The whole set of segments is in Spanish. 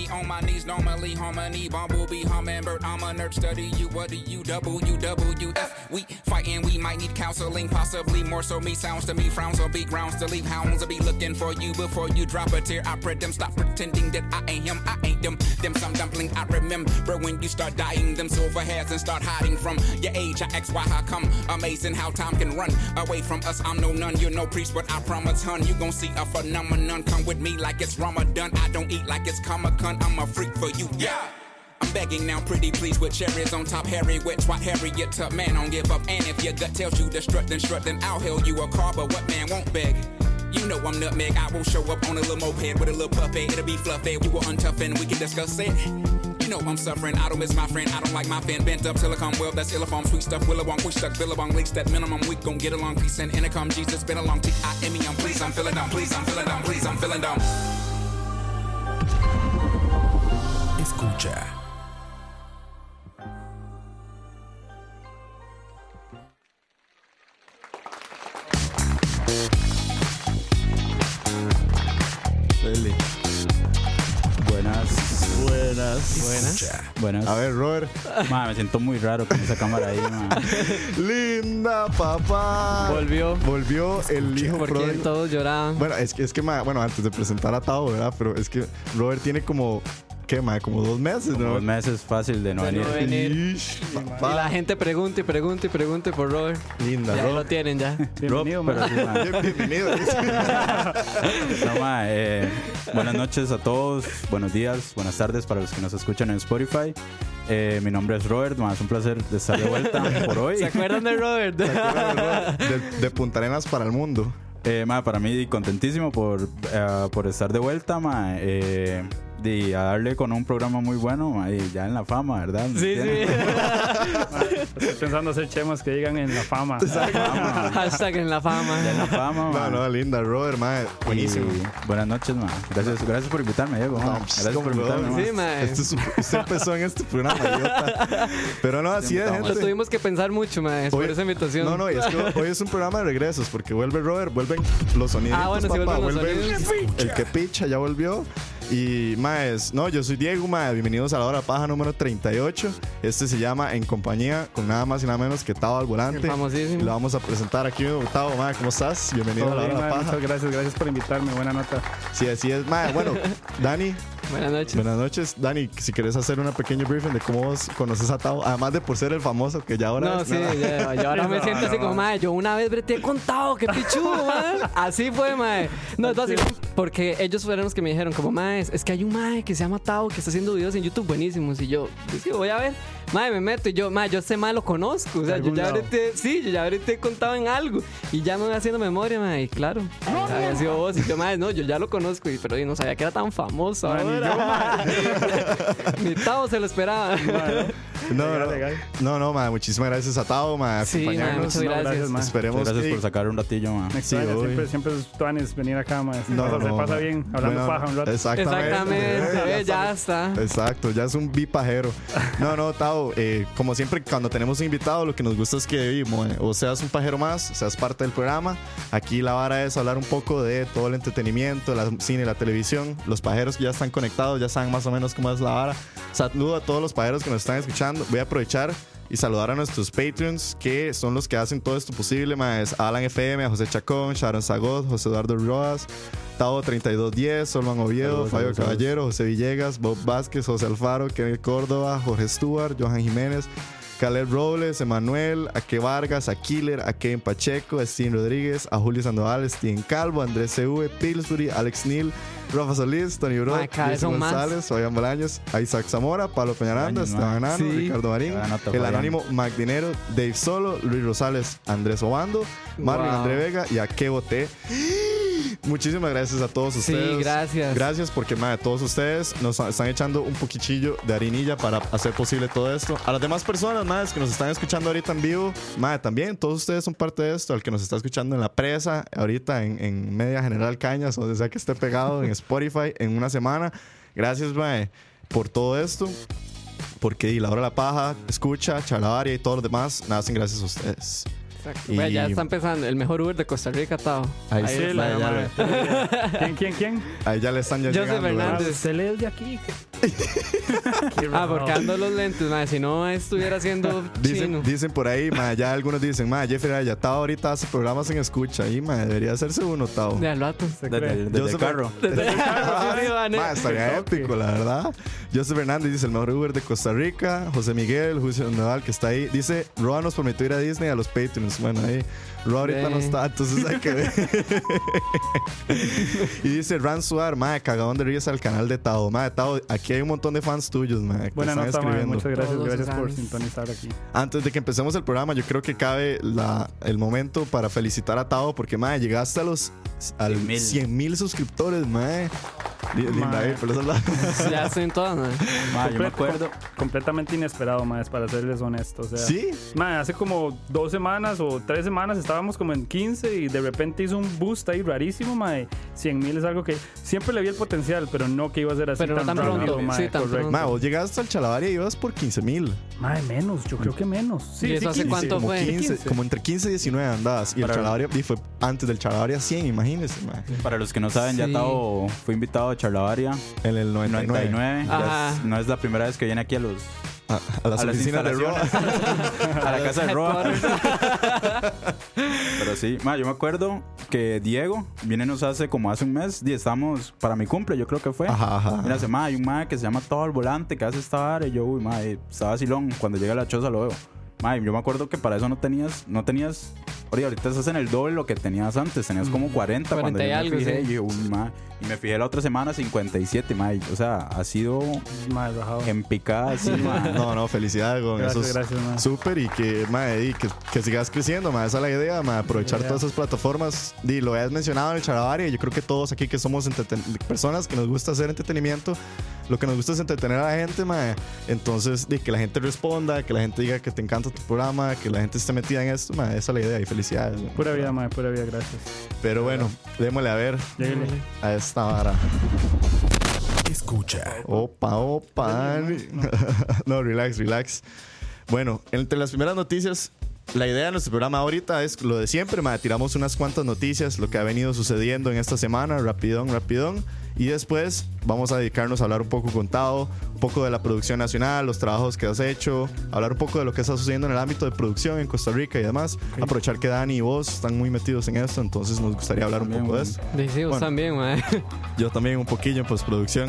me on my knees. Normally harmony, bumblebee, hummingbird. I'm a nerd, study you. What do you double? You double you F. We fighting, we might need counseling, possibly more so. Me sounds to me, frowns on big grounds to leave hounds. I'll be looking for you before you drop a tear. I pray them stop pretending that I ain't him, I ain't them. Them some dumpling I remember when you start dying. Them silver hairs and start hiding from your age. I ask why how come? Amazing how time can run away from us. I'm no nun, you're no priest, but I promise, hun, you gon' see a phenomenon. Come with me like it's Ramadan. I don't eat like it's Comic Con. I'm a freak for you, yeah. I'm begging now, pretty please, with cherries on top. Harry, wet, swat, Harriet, tough man, don't give up. And if your gut tells you to strut, then strut, then I'll hail you a car. But what man won't beg? You know I'm nutmeg. I will show up on a little moped with a little puppet. It'll be fluffy. We will untough and we can discuss it. You know I'm suffering. I don't miss my friend. I don't like my fan bent up silicone. Well, that's illifom, sweet stuff. Willowong, push stuck, billabong, leaks that minimum. We gon' get along. Peace and intercom. Jesus, been a long T I M E. I'm please, I'm feeling down. Please, I'm feeling down. Please, I'm feeling down. Escucha. Buenas. Buenas. A ver, Robert. Ma, me siento muy raro con esa cámara ahí, ma. Linda, papá. Volvió. Volvió el hijo Porque pródigo. todos lloraban. Bueno, es que, es que, ma, bueno, antes de presentar a Tao, ¿verdad? Pero es que Robert tiene como, ¿qué, ma? Como dos meses, ¿no? dos meses fácil de no De venir. no venir. Ish, Y papá. la gente pregunta y pregunta y pregunta por Robert. Linda, Y ahí lo tienen ya. Bienvenido, pero sí, ma. Bienvenido. No, ma, eh, buenas noches a todos, buenos días, buenas tardes para los que nos escuchan en Spotify. Eh, mi nombre es Robert, ma, es un placer de estar de vuelta por hoy. ¿Se acuerdan de Robert? de, de Punta Arenas para el mundo. Eh, ma, para mí contentísimo por, eh, por estar de vuelta, ma, eh, y a darle con un programa muy bueno, ma, y ya en la fama, ¿verdad? ¿Me Sí, sí. Estoy pensando hacer chemas que digan en la fama. Fama, Hashtag en la fama. ya en la fama, ma. No, no, linda, Robert, ma. Buenísimo. Y buenas noches, ma. Gracias, gracias por invitarme, Diego. No, Gracias por ¿cómo invitarme. Sí, ma. Este es- usted empezó en este programa, idiota. Pero no, así es, Siempre Lo gente. tuvimos que pensar mucho, ma, por Hoy- esa invitación. No, no, y es que hoy es un programa de regresos porque vuelve Robert, vuelven los sonidos. Ah, bueno, sí papá, vuelven los vuelve el- sonidos. el que picha, ya volvió. Y más, no, yo soy Diego, mae. Bienvenidos a la hora paja número 38. Este se llama En compañía con nada más y nada menos que Tavo al volante. Famosísimo. Y lo vamos a presentar aquí. Tavo, mae, ¿cómo estás? Bienvenido Todo a la hora paja. muchas gracias, gracias por invitarme. Buena nota. Sí, así es, mae. Bueno, Dani, Buenas noches. buenas noches. Dani, si quieres hacer una pequeña briefing de cómo vos conoces a Tavo, además de por ser el famoso que ya ahora No, es, sí, ya, yo ahora me siento así como, mae. mae, yo una vez te he contado, qué pichudo, mae. Así fue, mae. No, es así, porque ellos fueron los que me dijeron, como, mae, es que hay un mae que se llama Tao que está haciendo videos en YouTube buenísimos. Y yo, pues sí, voy a ver. Mae, me meto y yo, mae, yo este mae lo conozco. O sea, yo ya lado. ahorita, sí, yo ya ahorita he contado en algo. Y ya me voy haciendo memoria, mae. Y claro, había sido vos. Y yo, mae, no, yo ya lo conozco. Y, pero yo no sabía que era tan famoso Mae, ni ahora. Ni Tao se lo esperaba. No, Legal, no, legal. no, no, mae, muchísimas gracias a Tavo, mae, Sí, acompañarnos. muchas No, gracias. gracias, mae. Esperemos Gracias que- por sacar un ratillo, ma. Sí, siempre, siempre es tuanes venir acá. Se No, pasa- se no, pasa ma. bien, hablando Bueno, paja un rato. Exactamente. Exactamente, Eh, ve, ya está. Exacto, ya es un bipajero. No, no, Tao, eh, como siempre cuando tenemos un invitado, lo que nos gusta es que mo- o seas un pajero más, seas parte del programa. Aquí la vara es hablar un poco de todo el entretenimiento, la cine, la televisión. Los pajeros que ya están conectados ya saben más o menos cómo es la vara. Saludo a todos los pajeros que nos están escuchando. Voy a aprovechar y saludar a nuestros Patreons, que son los que hacen todo esto posible, más Alan FM, a José Chacón, Sharon Zagot, José Eduardo Roas, Tavo 3210, Solman Oviedo, Saludos, Fabio saludos. Caballero, José Villegas, Bob Vázquez, José Alfaro, Kenneth Córdoba, Jorge Stewart, Johan Jiménez, Caleb Robles, Emanuel, a Que Vargas, a Killer, a Kevin Pacheco, a Steven Rodríguez, a Julio Sandoval, Steven Calvo, Andrés CV, Pillsbury, Alex Neal, Rafa Solís, Tony Bro, más. González, Fabián Bolaños, a Isaac Zamora, Pablo Peñaranda, Esteban Sí. Ricardo Marín, el anónimo Mac Dinero, Dave Solo, Luis Rosales, Andrés Obando, Marvin Wow. André Vega y a Kevo T. Muchísimas gracias a todos Sí, ustedes. gracias. Gracias porque, madre, todos ustedes nos están echando un poquichillo de harinilla para hacer posible todo esto. A las demás personas, más que nos están escuchando ahorita en vivo, madre, también todos ustedes son parte de esto. Al que nos está escuchando en la presa, ahorita en, en Media General Cañas, o sea que esté pegado en Spotify en una semana. Gracias, madre, por todo esto. Porque y la hora de la paja, escucha, chalabaria y todo lo demás, nacen gracias a ustedes. Exacto. Y- Vea, ya está empezando. El mejor Uber de Costa Rica, Tao. Ahí Ahí sí, está, la ya. madre. ¿Quién, quién, quién? Ahí ya le están ya Joseph llegando. ¿verdad? Hernández. Se lee de aquí. Ah, porque ando los lentes, madre. Si no estuviera haciendo Dicen, chino. dicen por ahí, ma, ya algunos dicen, ma, Jeffrey Ayatao ahorita hace programas en escucha y ma, debería hacerse uno, Tao. De al rato. Se Desde, el- desde el carro. Sí, sí, van, eh. Ma, estaría épico, la verdad. Joseph Hernández dice el mejor Uber de Costa Rica. José Miguel, Julio Nadal, que está ahí. Dice, Roa nos prometió ir a Disney a los Patreons. Bueno, ahí Roa ahorita no está, entonces hay que ver. y dice Ran Suar, ma, cagadón de risa al canal de Tao. Ma, Tao, aquí hay un montón de fans tuyos, ma, que Buena están nota, escribiendo. Muchas gracias. Todos Gracias por sintonizar aquí. Antes de que empecemos el programa, yo creo que cabe la- el momento para felicitar a Tao porque, madre, llegaste a los al 100,000. 100 mil suscriptores, madre. Li- Linda, eh, por eso la- Ya estoy en todas, madre. Ma, yo me acuerdo. com- completamente inesperado, más para serles honesto. O sea, ¿Sí? mae, hace como dos semanas o tres semanas estábamos como en 15 y de repente hizo un boost ahí rarísimo, mae. 100 mil es algo que siempre le vi el potencial, pero no que iba a ser así Pero no tan rápido, pronto, mae, sí, tan correcto. pronto. Madre, vos llegaste al Chalabaria y ibas por 15 mil. Mae, menos, yo creo que menos. Sí, ¿Y eso sí, hace 15. cuánto como fue? 15, como entre 15 y 19 andabas. Y el Para- Chalabaria y fue antes del Chalabaria 100, imagínense, madre. Para los que no saben, ya. Tao fue invitado a Charlavaria En el 99. 99. Ya Ajá. es- no es la primera vez que viene aquí a los A, a las a las de Roa. instalaciones. a la casa de Roa. Pero sí, ma, yo me acuerdo que Diego viene nos hace como hace un mes y estamos para mi cumple, yo creo que fue. Ajá, ajá. Mira, ma, hay un ma que se llama Todo el Volante que hace esta vara y yo, uy, ma, eh, estaba silón. Cuando llega a la choza lo veo. Ma, y yo me acuerdo que para eso no tenías, no tenías, oye, ahorita estás en el doble lo que tenías antes, tenías como 40, cuando 40 y yo me algo, fijé, sí. y yo, uy, ma, y me fijé la otra semana 57, ma, y, o sea, ha sido rajado. en picada ma. No, no, felicidades, con Gracias, eso. es gracias, man. Súper y que, madre, y que, que sigas creciendo, madre. Esa es la idea, madre. Aprovechar idea. todas esas plataformas. Y lo has mencionado en el Charabaria. Y yo creo que todos aquí que somos personas que nos gusta hacer entretenimiento, lo que nos gusta es entretener a la gente, madre. Entonces, di, que la gente responda, que la gente diga que te encanta tu programa, que la gente esté metida en esto, madre. Esa es la idea y felicidades. mae. Pura vida, mae, pura vida, gracias. Pero bueno, démosle a ver a esta vara. Escucha. Opa, opa. No, relax, relax. Bueno, entre las primeras noticias la idea de nuestro programa ahorita es lo de siempre, ma, tiramos unas cuantas noticias, lo que ha venido sucediendo en esta semana, rapidón, rapidón. Y después vamos a dedicarnos a hablar un poco con Tao, un poco de la producción nacional, los trabajos que has hecho, hablar un poco de lo que está sucediendo en el ámbito de producción en Costa Rica y demás. Aprovechar que Dani y vos están muy metidos en esto, entonces nos gustaría hablar un poco de eso. Sí, sí, vos Bueno. también, mae. Yo también un poquillo en postproducción.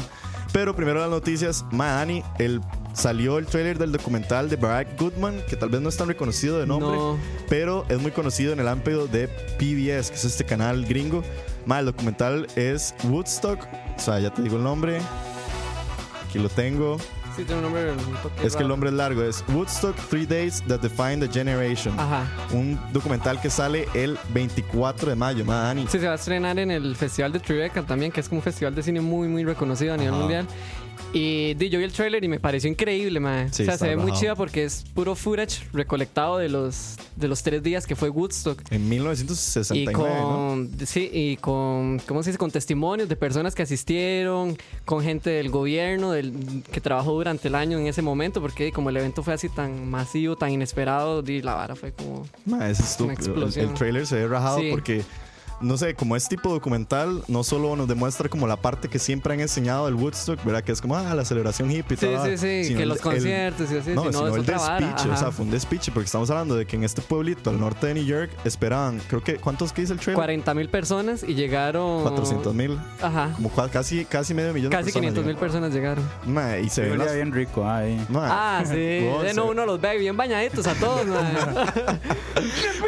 Pero primero las noticias. Ma, Dani, el, salió el trailer del documental de Barack Goodman, que tal vez no es tan reconocido de nombre, No. pero es muy conocido en el ámbito de PBS, que es este canal gringo. Ma, el documental es Woodstock. O sea, ya te digo el nombre. Aquí lo tengo. Sí, tiene un nombre un Es que el nombre es largo. Es Woodstock Three Days That Define the Generation. Ajá. Un documental que sale el 24 de mayo, ma, Dani. Sí, se va a estrenar en el Festival de Tribeca también, que es como un festival de cine muy, muy reconocido a nivel Ajá. mundial. Y yo vi el trailer y me pareció increíble, mae. Sí, o sea, se ve muy chida porque es puro footage recolectado de los, de los tres días que fue Woodstock. En Y 1969, ¿no? con, sí, y con, ¿cómo se dice? Con testimonios de personas que asistieron, con gente del gobierno del, que trabajó durante el año en ese momento, porque como el evento fue así tan masivo, tan inesperado, di, la vara fue como... Ma, es estúpido. El, explosión. el trailer se ve rajado Sí. porque, no sé, como es tipo documental, no solo nos demuestra como la parte que siempre han enseñado del Woodstock, ¿verdad? Que es como, ah, la celebración hippie y Sí, todo. sí, sí, sino que el- los el- conciertos y así, no, si no, sino el despiche, o sea, fue un despiche porque estamos hablando de que en este pueblito al norte de New York esperaban, creo que, ¿cuántos que dice el trailer? 40 mil personas y llegaron... 400 mil, Ajá. como casi, casi medio millón Casi de personas. 500 mil personas llegaron. Ma, y se las... bien rico ahí. Ma, Ah, sí. se- no, uno los ve bien bañaditos a todos.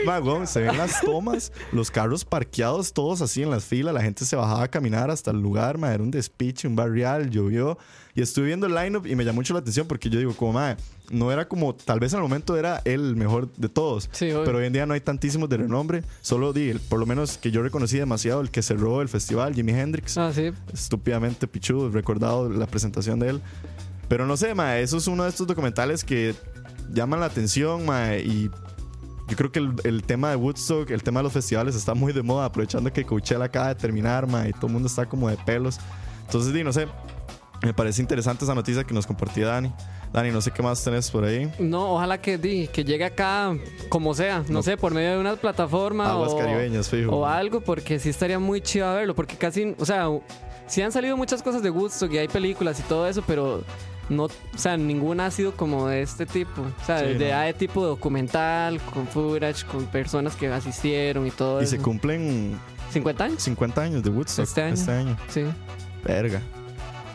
Ma, se ven las tomas, los carros parqueados todos así en las filas, la gente se bajaba a caminar hasta el lugar, ma, era un despiche, un barrial, llovió. Y estuve viendo el lineup y me llamó mucho la atención porque yo digo, como, ma, no era como, tal vez en el momento era el mejor de todos, Sí, pero hoy en día no hay tantísimos de renombre. Solo di, el- por lo menos que yo reconocí demasiado, el que cerró el festival, Jimi Hendrix, Ah, sí. estúpidamente pichudo, recordado la presentación de él. Pero no sé, ma, eso es uno de estos documentales que llaman la atención, ma, y yo creo que el, el tema de Woodstock, el tema de los festivales está muy de moda, aprovechando que Coachella acaba de terminar, ma, y todo el mundo está como de pelos. Entonces, di, no sé, me parece interesante esa noticia que nos compartía Dani. Dani, no sé qué más tenés por ahí. No, ojalá que, di, que llegue acá como sea, no, No. sé, por medio de una plataforma Aguas o, caribeñas, fijo. o algo, porque sí estaría muy chido verlo, porque casi, o sea, sí han salido muchas cosas de Woodstock y hay películas y todo eso, pero no, o sea, ninguna ha sido como de este tipo, o sea, Sí, de, no. de tipo documental, con footage, con personas que asistieron y todo Y eso. se cumplen 50 años, 50 años de Woodstock Este año. sí. Verga.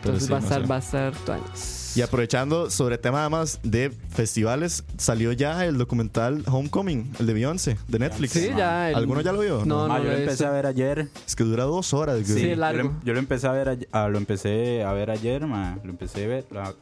Pero Entonces sí, va, a no estar, sé. va a estar tu años. Y aprovechando sobre tema además de festivales, salió ya el documental Homecoming, el de Beyoncé, de Netflix. Sí, ya. el- ¿Alguno ya lo vio? No, Ma, no yo lo empecé a ver ayer. Es que dura dos horas. Sí, yo, largo. lo, yo lo empecé a ver, a- a- lo empecé a ver ayer, ma. Lo empecé a ver. la-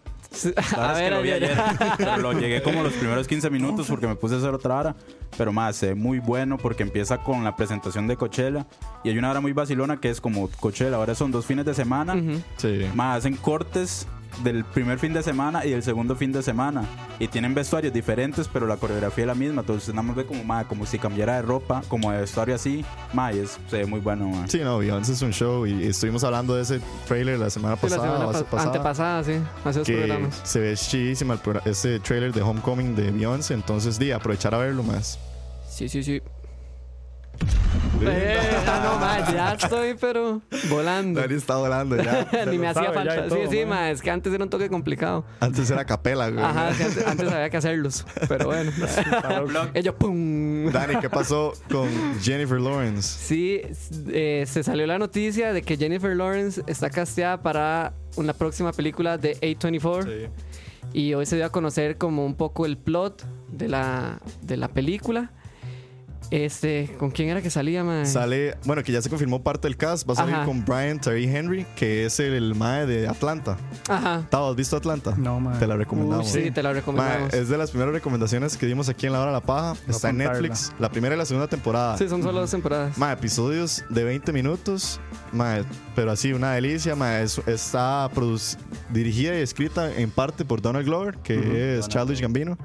a que ver, lo vi ayer. pero lo llegué como los primeros 15 minutos porque me puse a hacer otra hora. Pero más, ve muy bueno porque empieza con la presentación de Coachella. Y hay una hora muy vacilona que es como Coachella. Ahora son dos fines de semana. Ujú. Sí. Más hacen cortes del primer fin de semana y del segundo fin de semana. Y tienen vestuarios diferentes, pero la coreografía es la misma. Entonces nada más ve como, ma, como si cambiara de ropa, como de vestuario así. Ma, y es, se ve muy bueno, ma. Sí, no, Beyoncé es un show y estuvimos hablando de ese trailer la semana Sí, la pasada, semana o hace pas- pasada, antepasada, sí. Hace dos que programas. se ve chidísima el programa- ese trailer de Homecoming de Beyoncé, entonces di, aprovechar a verlo más. Sí, sí, sí. Eh, no, ma, ya estoy, pero volando. Dani está volando ya. Ni me hacía sabe ya falta. todo, sí, sí, ma. es que antes era un toque complicado. Antes era capela, güey. Ajá, sí, antes, antes había que hacerlos. Pero bueno. Ella, ¡pum! Dani, ¿qué pasó con Jennifer Lawrence? Sí, eh, se salió la noticia de que Jennifer Lawrence está casteada para una próxima película de A24. Y hoy se dio a conocer como un poco el plot de la, de la película. Este, ¿con quién era que salía, man? Sale, bueno, que ya se confirmó parte del cast. Va a salir Ajá. con Brian Terry Henry, que es el, el mae de Atlanta. Ajá. ¿Has visto Atlanta? No, man. Te la Uy, recomendamos. sí, te la Mae, recomendamos. es de las primeras recomendaciones que dimos aquí en La Hora de la Paja. Está en. Netflix. La primera y la segunda temporada. Sí, son solo dos temporadas. Mae, episodios de 20 minutos. Mae, pero así, una delicia. Mae, es- está dirigida y escrita en parte por Donald Glover, que es Childish Gambino.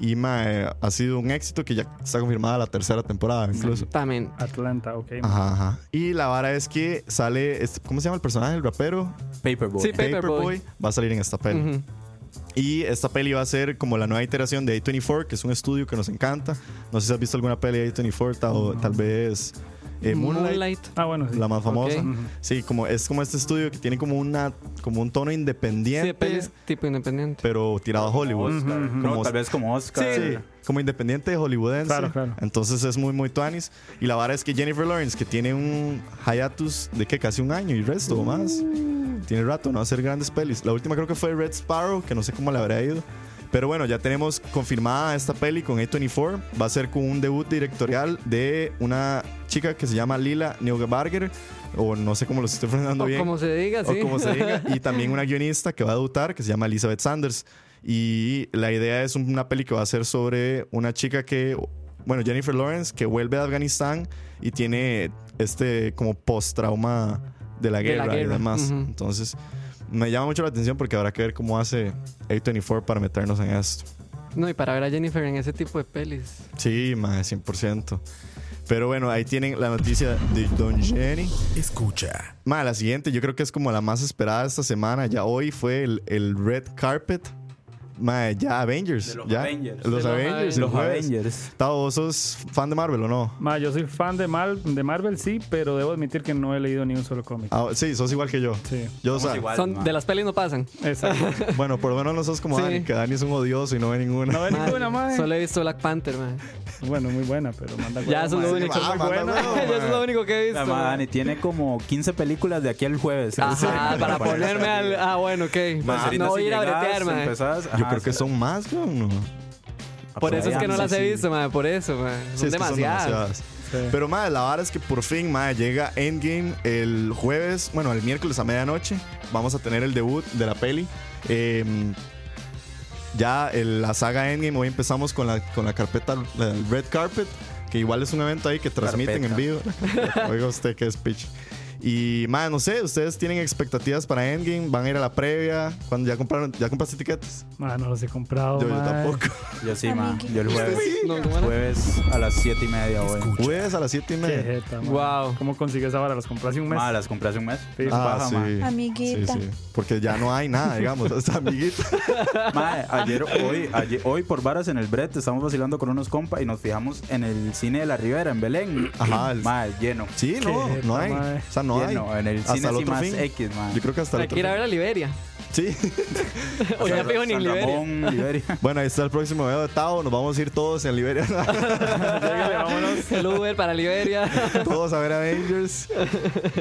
Y mae, ha sido un éxito que ya está confirmada la tercera temporada incluso. También. Atlanta, ok. Ajá, ajá. Y la vara es que sale, este- ¿cómo se llama el personaje? El rapero. Paperboy. Sí, Paperboy. Va a salir en esta peli. Y esta peli va a ser como la nueva iteración de A24, que es un estudio que nos encanta. No sé si has visto alguna peli de A24, tal, tal vez eh, Moonlight, Ah, bueno, sí. la más famosa. Ok. Sí, como, es como este estudio que tiene como, una, como un tono Sí, independiente, de pelis tipo independiente. pero tirado a Hollywood. Oscar. Como- No, tal vez como Oscar. Sí, como independiente hollywoodense. Claro, claro. Entonces es muy, muy tuanis. Y la vara es que Jennifer Lawrence, que tiene un hiatus de que casi un año y resto o más, tiene rato no hacer grandes pelis. La última creo que fue Red Sparrow, que no sé cómo le habrá ido. Pero bueno, ya tenemos confirmada esta peli con A24. Va a ser con un debut directorial de una chica que se llama Lila Neugebauer, o no sé cómo los estoy pronunciando O bien como se diga, sí. o como se diga, y también una guionista que va a debutar que se llama Elizabeth Sanders. Y la idea es una peli que va a ser sobre una chica que, bueno, Jennifer Lawrence, que vuelve de Afganistán y tiene este como post-trauma de la De la guerra, y demás. Entonces, me llama mucho la atención porque habrá que ver cómo hace A24 para meternos en esto. No, y para ver a Jennifer en ese tipo de pelis. Sí, más 100%. Pero bueno, ahí tienen la noticia de Don Jenny. Escucha. Ma, la siguiente yo creo que es como la más esperada esta semana. Ya hoy fue el, el Red Carpet. Ma, ya Avengers. De los ya. Avengers. Los De Avengers. Los. Avengers. ¿vos sos fan de Marvel o no? Ma, yo soy fan de, Mal- de Marvel, sí, pero debo admitir que no he leído ni un solo cómic. Ah, sí, sos igual que yo. Sí, Yo, o sea, igual, Son, de las pelis no pasan. exacto. bueno, por lo menos no sos como Sí. Dani, que Dani es un odioso y no ve ninguna. No ve Madre, ninguna más. Solo he visto Black Panther, man. Bueno, muy buena, pero manda Ya, eso es lo único. Ah. Eso es lo único que he visto. Dani tiene como 15 películas de aquí al jueves. Ajá, para ponerme al. Ah, bueno, ok. No voy a ir a bretear, man. empezás- Yo ajá, creo que son más, güey. ¿no? Por eso es que no las he visto, man. Por eso. Sí, Son es que son demasiadas. demasiadas. Sí. Pero, madre, la vara es que por fin, madre, llega Endgame el jueves, bueno, el miércoles a medianoche. Vamos a tener el debut de la peli. Eh, ya el- la saga Endgame, hoy empezamos con la, con la carpeta, la- el Red Carpet, que igual es un evento ahí que transmiten en vivo. Oiga usted qué speech. Y, madre, no sé, ¿ustedes tienen expectativas para Endgame? ¿Van a ir a la previa? cuando ya compraron, ya compraste etiquetas? Ma, no los he comprado. yo, yo ma. tampoco. Yo sí, ma. Yo el jueves. No, ¿cómo era? Jueves a las 7 y media, hoy. Jueves a las 7 y Qué media. jeta, ma. Wow. ¿Cómo consigues ahora? ¿Las compras hace un mes? Ma, las compré hace un mes. Sí. Ah, paja, sí. ma. Amiguita. Sí, sí. Porque ya no hay nada, digamos. Esta amiguita. Mae, ayer, hoy, ayer, hoy por varas en el Brett estamos vacilando con unos compas y nos fijamos en el cine de la Ribera en Belén. Ajá, el- lleno. Sí, no, Qué no hay. O sea, no hay. lleno. En el Hasta cine el otro más fin. X, mae. Yo creo que hasta el Hay otro que ir a ver a Liberia. Sí. O ya fijo ni en Liberia. Ramón, Liberia. bueno, ahí está el próximo video de Tao. Nos vamos a ir todos en Liberia. Vámonos. El Uber para Liberia. todos a ver Avengers.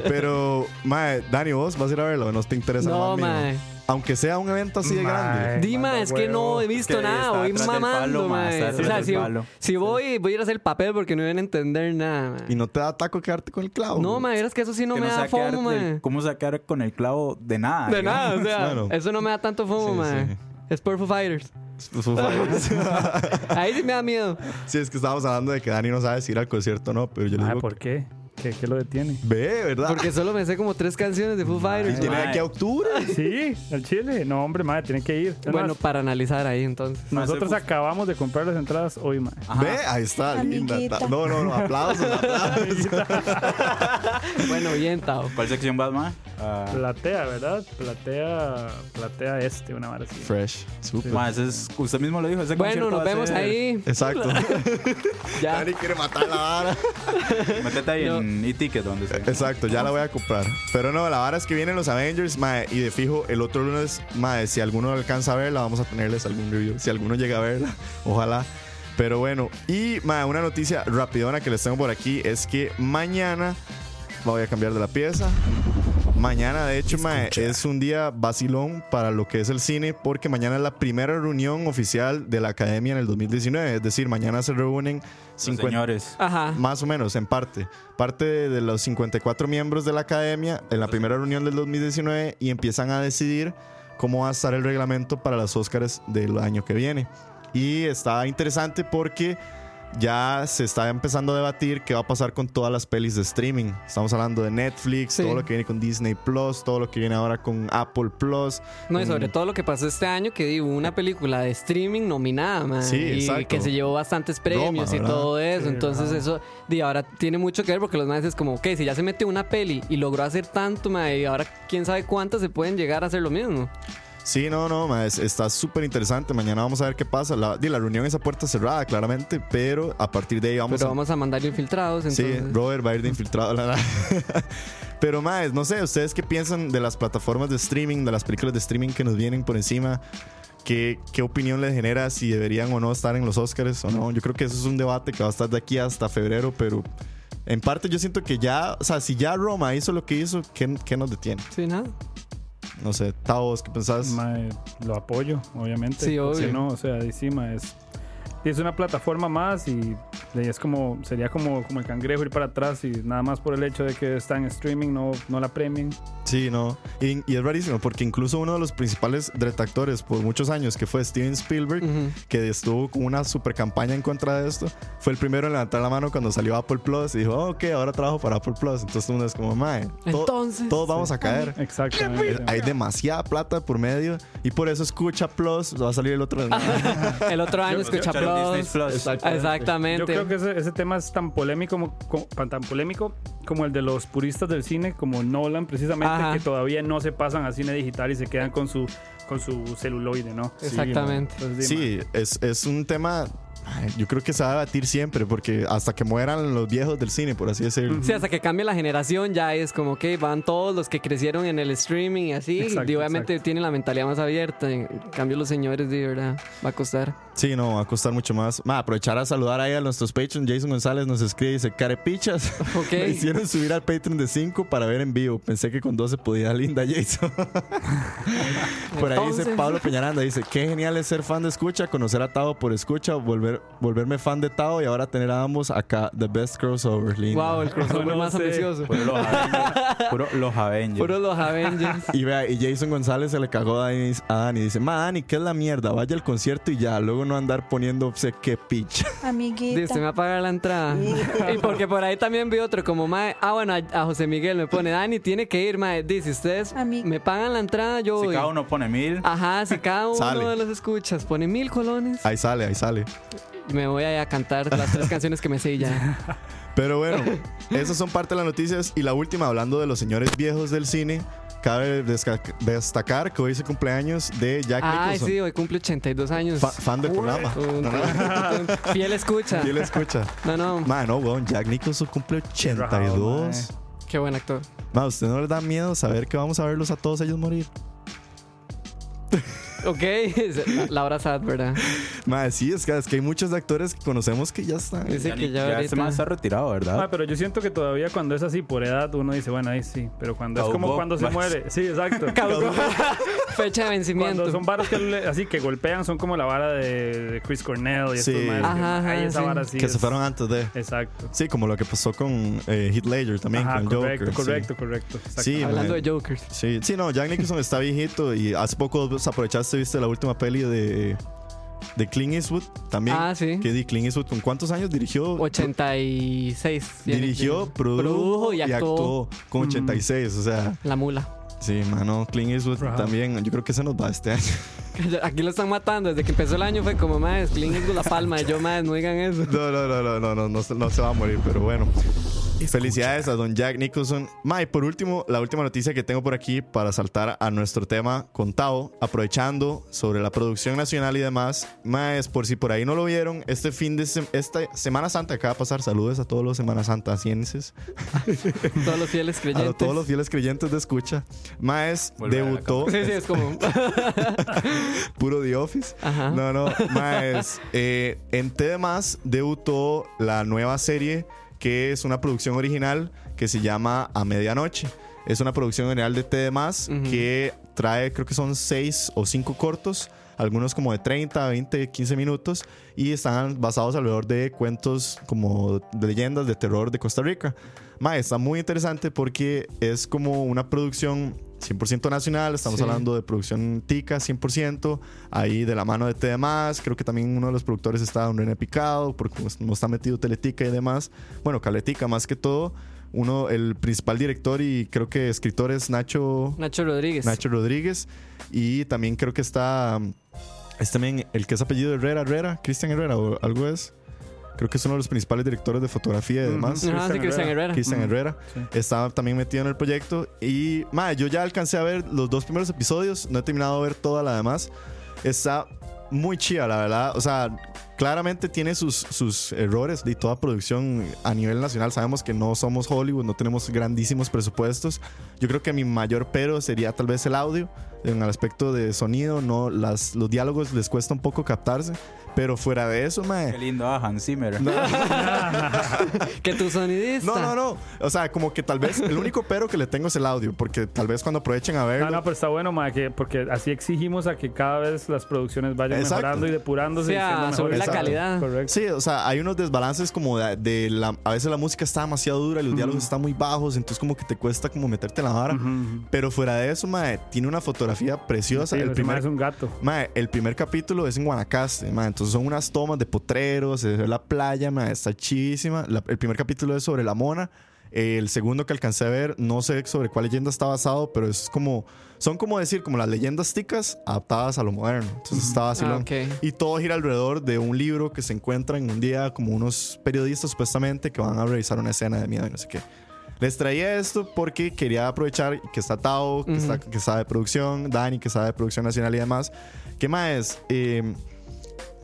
Pero, mae, Dani, vos vas a ir a verlo. ¿No te interesa No, más mae. Aunque sea un evento así de grande. Dima, es que no he visto nada, voy mamando, mae. O sea, si, si voy, voy a ir a hacer papel porque no iban a entender nada, mae. Y no te da taco quedarte con el clavo. No, mae, es que eso sí no Que me se da fomo, del- mae. ¿Cómo sacar con el clavo de nada? De digamos? nada, o sea, Bueno. eso no me da tanto fomo, Sí, mae. sí. Es por Foo Fighters. Ahí sí me da miedo. sí, es que estábamos hablando de que Dani no sabe si ir al concierto o no. Pero yo le Ma, digo, ¿por qué? ¿Qué, ¿Qué lo detiene? ve, ¿verdad? Porque solo me sé como tres canciones de Foo y Fighters. tiene Mae. aquí a octubre. Sí, al Chile. No, hombre, madre, tiene que ir. Es Bueno, más, para analizar ahí entonces. nosotros acabamos de comprar las entradas hoy, madre. Ajá. Ve, ahí está, linda. No, no, no, aplausos, aplausos. Bueno, bien, Tao. ¿Cuál sección vas, ma? Ah, Platea, ¿verdad? Platea, platea este, una vara así. Fresh, super. ma, ese es, usted mismo lo dijo. Ese Bueno, nos vemos ser- ahí. Exacto. Ya. Dani quiere matar la vara. Métete ahí No. en e-ticket donde sea. Exacto, ya la voy a comprar. Pero no, la vara es que vienen los Avengers, mae, y de fijo, el otro lunes, mae, si alguno alcanza a verla, vamos a tenerles algún review. Si alguno llega a verla, ojalá. Pero bueno, y mae, una noticia rapidona que les tengo por aquí es que mañana voy a cambiar de la pieza. Mañana, de hecho, mae, es un día vacilón para lo que es el cine, porque mañana es la primera reunión oficial de la academia en el 2019. Es decir, mañana se reúnen 50, señores. Ajá. más o menos, en parte. Parte de los 54 miembros de la academia en la primera reunión del 2019 y empiezan a decidir cómo va a estar el reglamento para las Oscars del año que viene. Y está interesante porque ya se está empezando a debatir qué va a pasar con todas las pelis de streaming. Estamos hablando de Netflix, Sí. todo lo que viene con Disney Plus, todo lo que viene ahora con Apple Plus. No, y sobre todo lo que pasó este año, que digo, una película de streaming nominada, man. Sí, y exacto. que se llevó bastantes premios y ¿verdad? todo eso. Sí, Entonces, eso, di, ahora tiene mucho que ver porque los maestros es como, ok, si ya se metió una peli y logró hacer tanto, man, y ahora quién sabe cuántas se pueden llegar a hacer lo mismo. Sí, no, no, ma, es- está súper interesante. Mañana vamos a ver qué pasa. La, la reunión es a puerta cerrada, claramente, pero a partir de ahí vamos Pero a... vamos a mandar infiltrados. Sí, Entonces. Robert va a ir de infiltrado. la- la- Pero, más, no sé, ¿ustedes qué piensan de las plataformas de streaming, de las películas de streaming que nos vienen por encima? ¿Qué, qué opinión les genera si deberían o no estar en los Oscars o no? Yo creo que eso es un debate que va a estar de aquí hasta febrero, pero en parte yo siento que ya, o sea, si ya Roma hizo lo que hizo, ¿qué, qué nos detiene? Sí, nada. No sé, Taos, ¿qué pensás? Mae, lo apoyo, obviamente. Sí, ¿Por qué obvio. no, o sea, encima es, es una plataforma más y y es como, sería como, como el cangrejo ir para atrás y nada más por el hecho de que está en streaming, no, no la premien. Sí, no. Y, y es rarísimo porque incluso uno de los principales detractores por muchos años, que fue Steven Spielberg, Ujú. que estuvo con una super campaña en contra de esto, fue el primero en levantar la mano cuando salió Apple Plus y dijo, "Oh, ok, ahora trabajo para Apple Plus. Entonces mundo es como, mae, to- Entonces. todos vamos a caer. Exactamente. Hay demasiada plata por medio y por eso escucha Plus, va a salir el otro. El otro año escucha Plus. Plus. Exactamente. Yo creo que ese, ese tema es tan polémico como, como- tan polémico como el de los puristas del cine, como Nolan, precisamente, Ajá. que todavía no se pasan a cine digital y se quedan con su con su celuloide, ¿no? Exactamente. Entonces, Sí, es, es un tema, yo creo que se va a debatir siempre porque hasta que mueran los viejos del cine, por así decirlo. Sí, hasta que cambie la generación ya es como que van todos los que crecieron en el streaming y así. Exacto, y obviamente exacto. tienen la mentalidad más abierta. En cambio, los señores, de verdad, va a costar. Sí, no, va a costar mucho más. Ma, aprovechar a saludar ahí a nuestros patrons. Jason González nos escribe y dice, carepichas. Ok. Me hicieron subir al Patreon de 5 para ver en vivo. Pensé que con 12 podía linda Jason. por ahí dice. Pablo Peñaranda, dice, qué genial es ser fan de escucha, conocer a Tao por escucha, volver, volverme fan de Tao y ahora tener a ambos acá, the best crossover. Linda. Wow, el crossover No más sé. ambicioso. Puro los Avengers. Puro los Avengers. Puro los Avengers. Y vea, y Jason González se le cagó a Dani, a Dani. Dice, ma, Dani, ¿qué es la mierda? Vaya al concierto y ya. Luego no andar poniendo sé qué pitch. Amiguita. Dice, me va a pagar la entrada. y porque por ahí también vi otro como, mae, ah, bueno, a, a José Miguel me pone, Dani, tiene que ir, mae. Dice, ustedes me pagan la entrada, yo Si voy. cada uno pone mil. Ajá, si cada uno Sale. de los escuchas pone mil colones, Ahí sale, ahí sale. Me voy a cantar las tres canciones que me sé y ya. Pero bueno, esas son parte de las noticias. Y la última, hablando de los señores viejos del cine, cabe destacar que hoy es el cumpleaños de Jack Ay, Nicholson. sí, hoy cumple 82 años. Fa- fan del programa. Un- No, un- Fiel escucha. ¿Quién le escucha? No, no, Man, no, weón. Jack Nicholson cumple 82. qué buen actor. Ma, ¿a usted no le da miedo saber que vamos a verlos a todos ellos morir? Ok, la- Laura Sad, ¿verdad? Ma, sí, es que, es que hay muchos actores que conocemos que ya están. Dice Ya, que ya, ya man está ahorita... retirado, ¿verdad? Ah, pero yo siento que todavía cuando es así por edad uno dice, bueno, ahí sí, pero cuando es como cuando se muere, sí, exacto. Fecha de vencimiento. Cuando son varas que le- así que golpean son como la vara de, de Chris Cornell y Sí. estos que- Ajá, ajá, ahí esa sí. vara sí que es- se fueron antes de. Exacto. Sí, como lo que pasó con eh, Heath Ledger también, Ajá, con correcto, Joker. sí. correcto, correcto. Sí, Hablando man. de Jokers. Sí, sí, no, Jack Nicholson está viejito y hace poco vos viste la última peli de, de Clint Eastwood también. Ah, sí. Que di Clint Eastwood, ¿con cuántos años dirigió? 86. tiene, Dirigió, tiene. produjo, y actuó. con 86, o sea, La mula. sí, mano, Clint Eastwood también, yo creo que se nos va este año. Aquí lo están matando. Desde que empezó el año fue como, más Clint Eastwood la palma. Y yo, más no digan eso. No, no, no, no, no, no, no, se- no se va a morir, pero bueno. Felicidades a don Jack Nicholson. Ma, y por último, la última noticia que tengo por aquí para saltar a nuestro tema con Tao, aprovechando sobre la producción nacional y demás. Ma, es por si por ahí no lo vieron, este fin de sem- esta Semana Santa acaba de pasar. Saludos a todos los Semana Santasienses, Todos los fieles a creyentes. lo- todos los fieles creyentes de escucha. Maes Volver a debutó Sí, sí, es como. puro The Office. Ajá. No, no, más. eh, en TDMás debutó la nueva serie que es una producción original que se llama A Medianoche. Es una producción original de TDMás Ujú. que trae, creo que son seis o cinco cortos, algunos como de 30, 20, 15 minutos y están basados alrededor de cuentos como de leyendas de terror de Costa Rica. Ma, está muy interesante porque es como una producción 100% nacional, estamos Sí. hablando de producción tica 100%, ahí de la mano de TDMás, creo que también uno de los productores está Don René Picado, porque no está metido Teletica y demás, bueno, Caletica más que todo, uno, el principal director y creo que escritor es Nacho, Nacho Rodríguez. Nacho Rodríguez, y también creo que está, es también el que es apellido Herrera, Herrera, Cristian Herrera o algo es. Creo que es uno de los principales directores de fotografía y demás. Sí, Cristian Herrera. Cristian Herrera. Sí. Estaba también metido en el proyecto. Y, madre, yo ya alcancé a ver los dos primeros episodios. No he terminado de ver toda la demás. Está muy chida, la verdad. O sea, claramente tiene sus, sus errores de toda producción a nivel nacional. Sabemos que no somos Hollywood, no tenemos grandísimos presupuestos. Yo creo que mi mayor pero sería tal vez el audio. En el aspecto de sonido, no, las, los diálogos les cuesta un poco captarse. Pero fuera de eso, mae. Qué lindo, ah, Hans Zimmer. Que tu sonidista. No, no, no. O sea, como que tal vez el único pero que le tengo es el audio, porque tal vez cuando aprovechen a verlo. No, no, pero está bueno, ma, que, porque así exigimos a que cada vez las producciones vayan Exacto. mejorando y depurándose. Sí, y a siendo subir mejores. La calidad. Correcto. Sí, o sea, hay unos desbalances como de, de la, a veces la música está demasiado dura y los diálogos están muy bajos, entonces como que te cuesta como meterte en la vara. Pero fuera de eso, mae, tiene una fotografía preciosa. Sí, el, primer, es un gato. mae, el primer capítulo es en Guanacaste, mae, entonces son unas tomas de potreros, se ve la playa, mae, está chidísima. La- el primer capítulo es sobre la mona. El segundo que alcancé a ver, no sé sobre cuál leyenda está basado, pero es como, son como decir, como las leyendas ticas adaptadas a lo moderno. Entonces está vacilón. Ah, ok. Y todo gira alrededor de un libro que se encuentra en un día como unos periodistas supuestamente que van a revisar una escena de miedo y no sé qué. Les traía esto porque quería aprovechar que está Tao, que, está, que sabe de producción, Dani, que sabe de producción nacional y demás. ¿Qué más? Eh,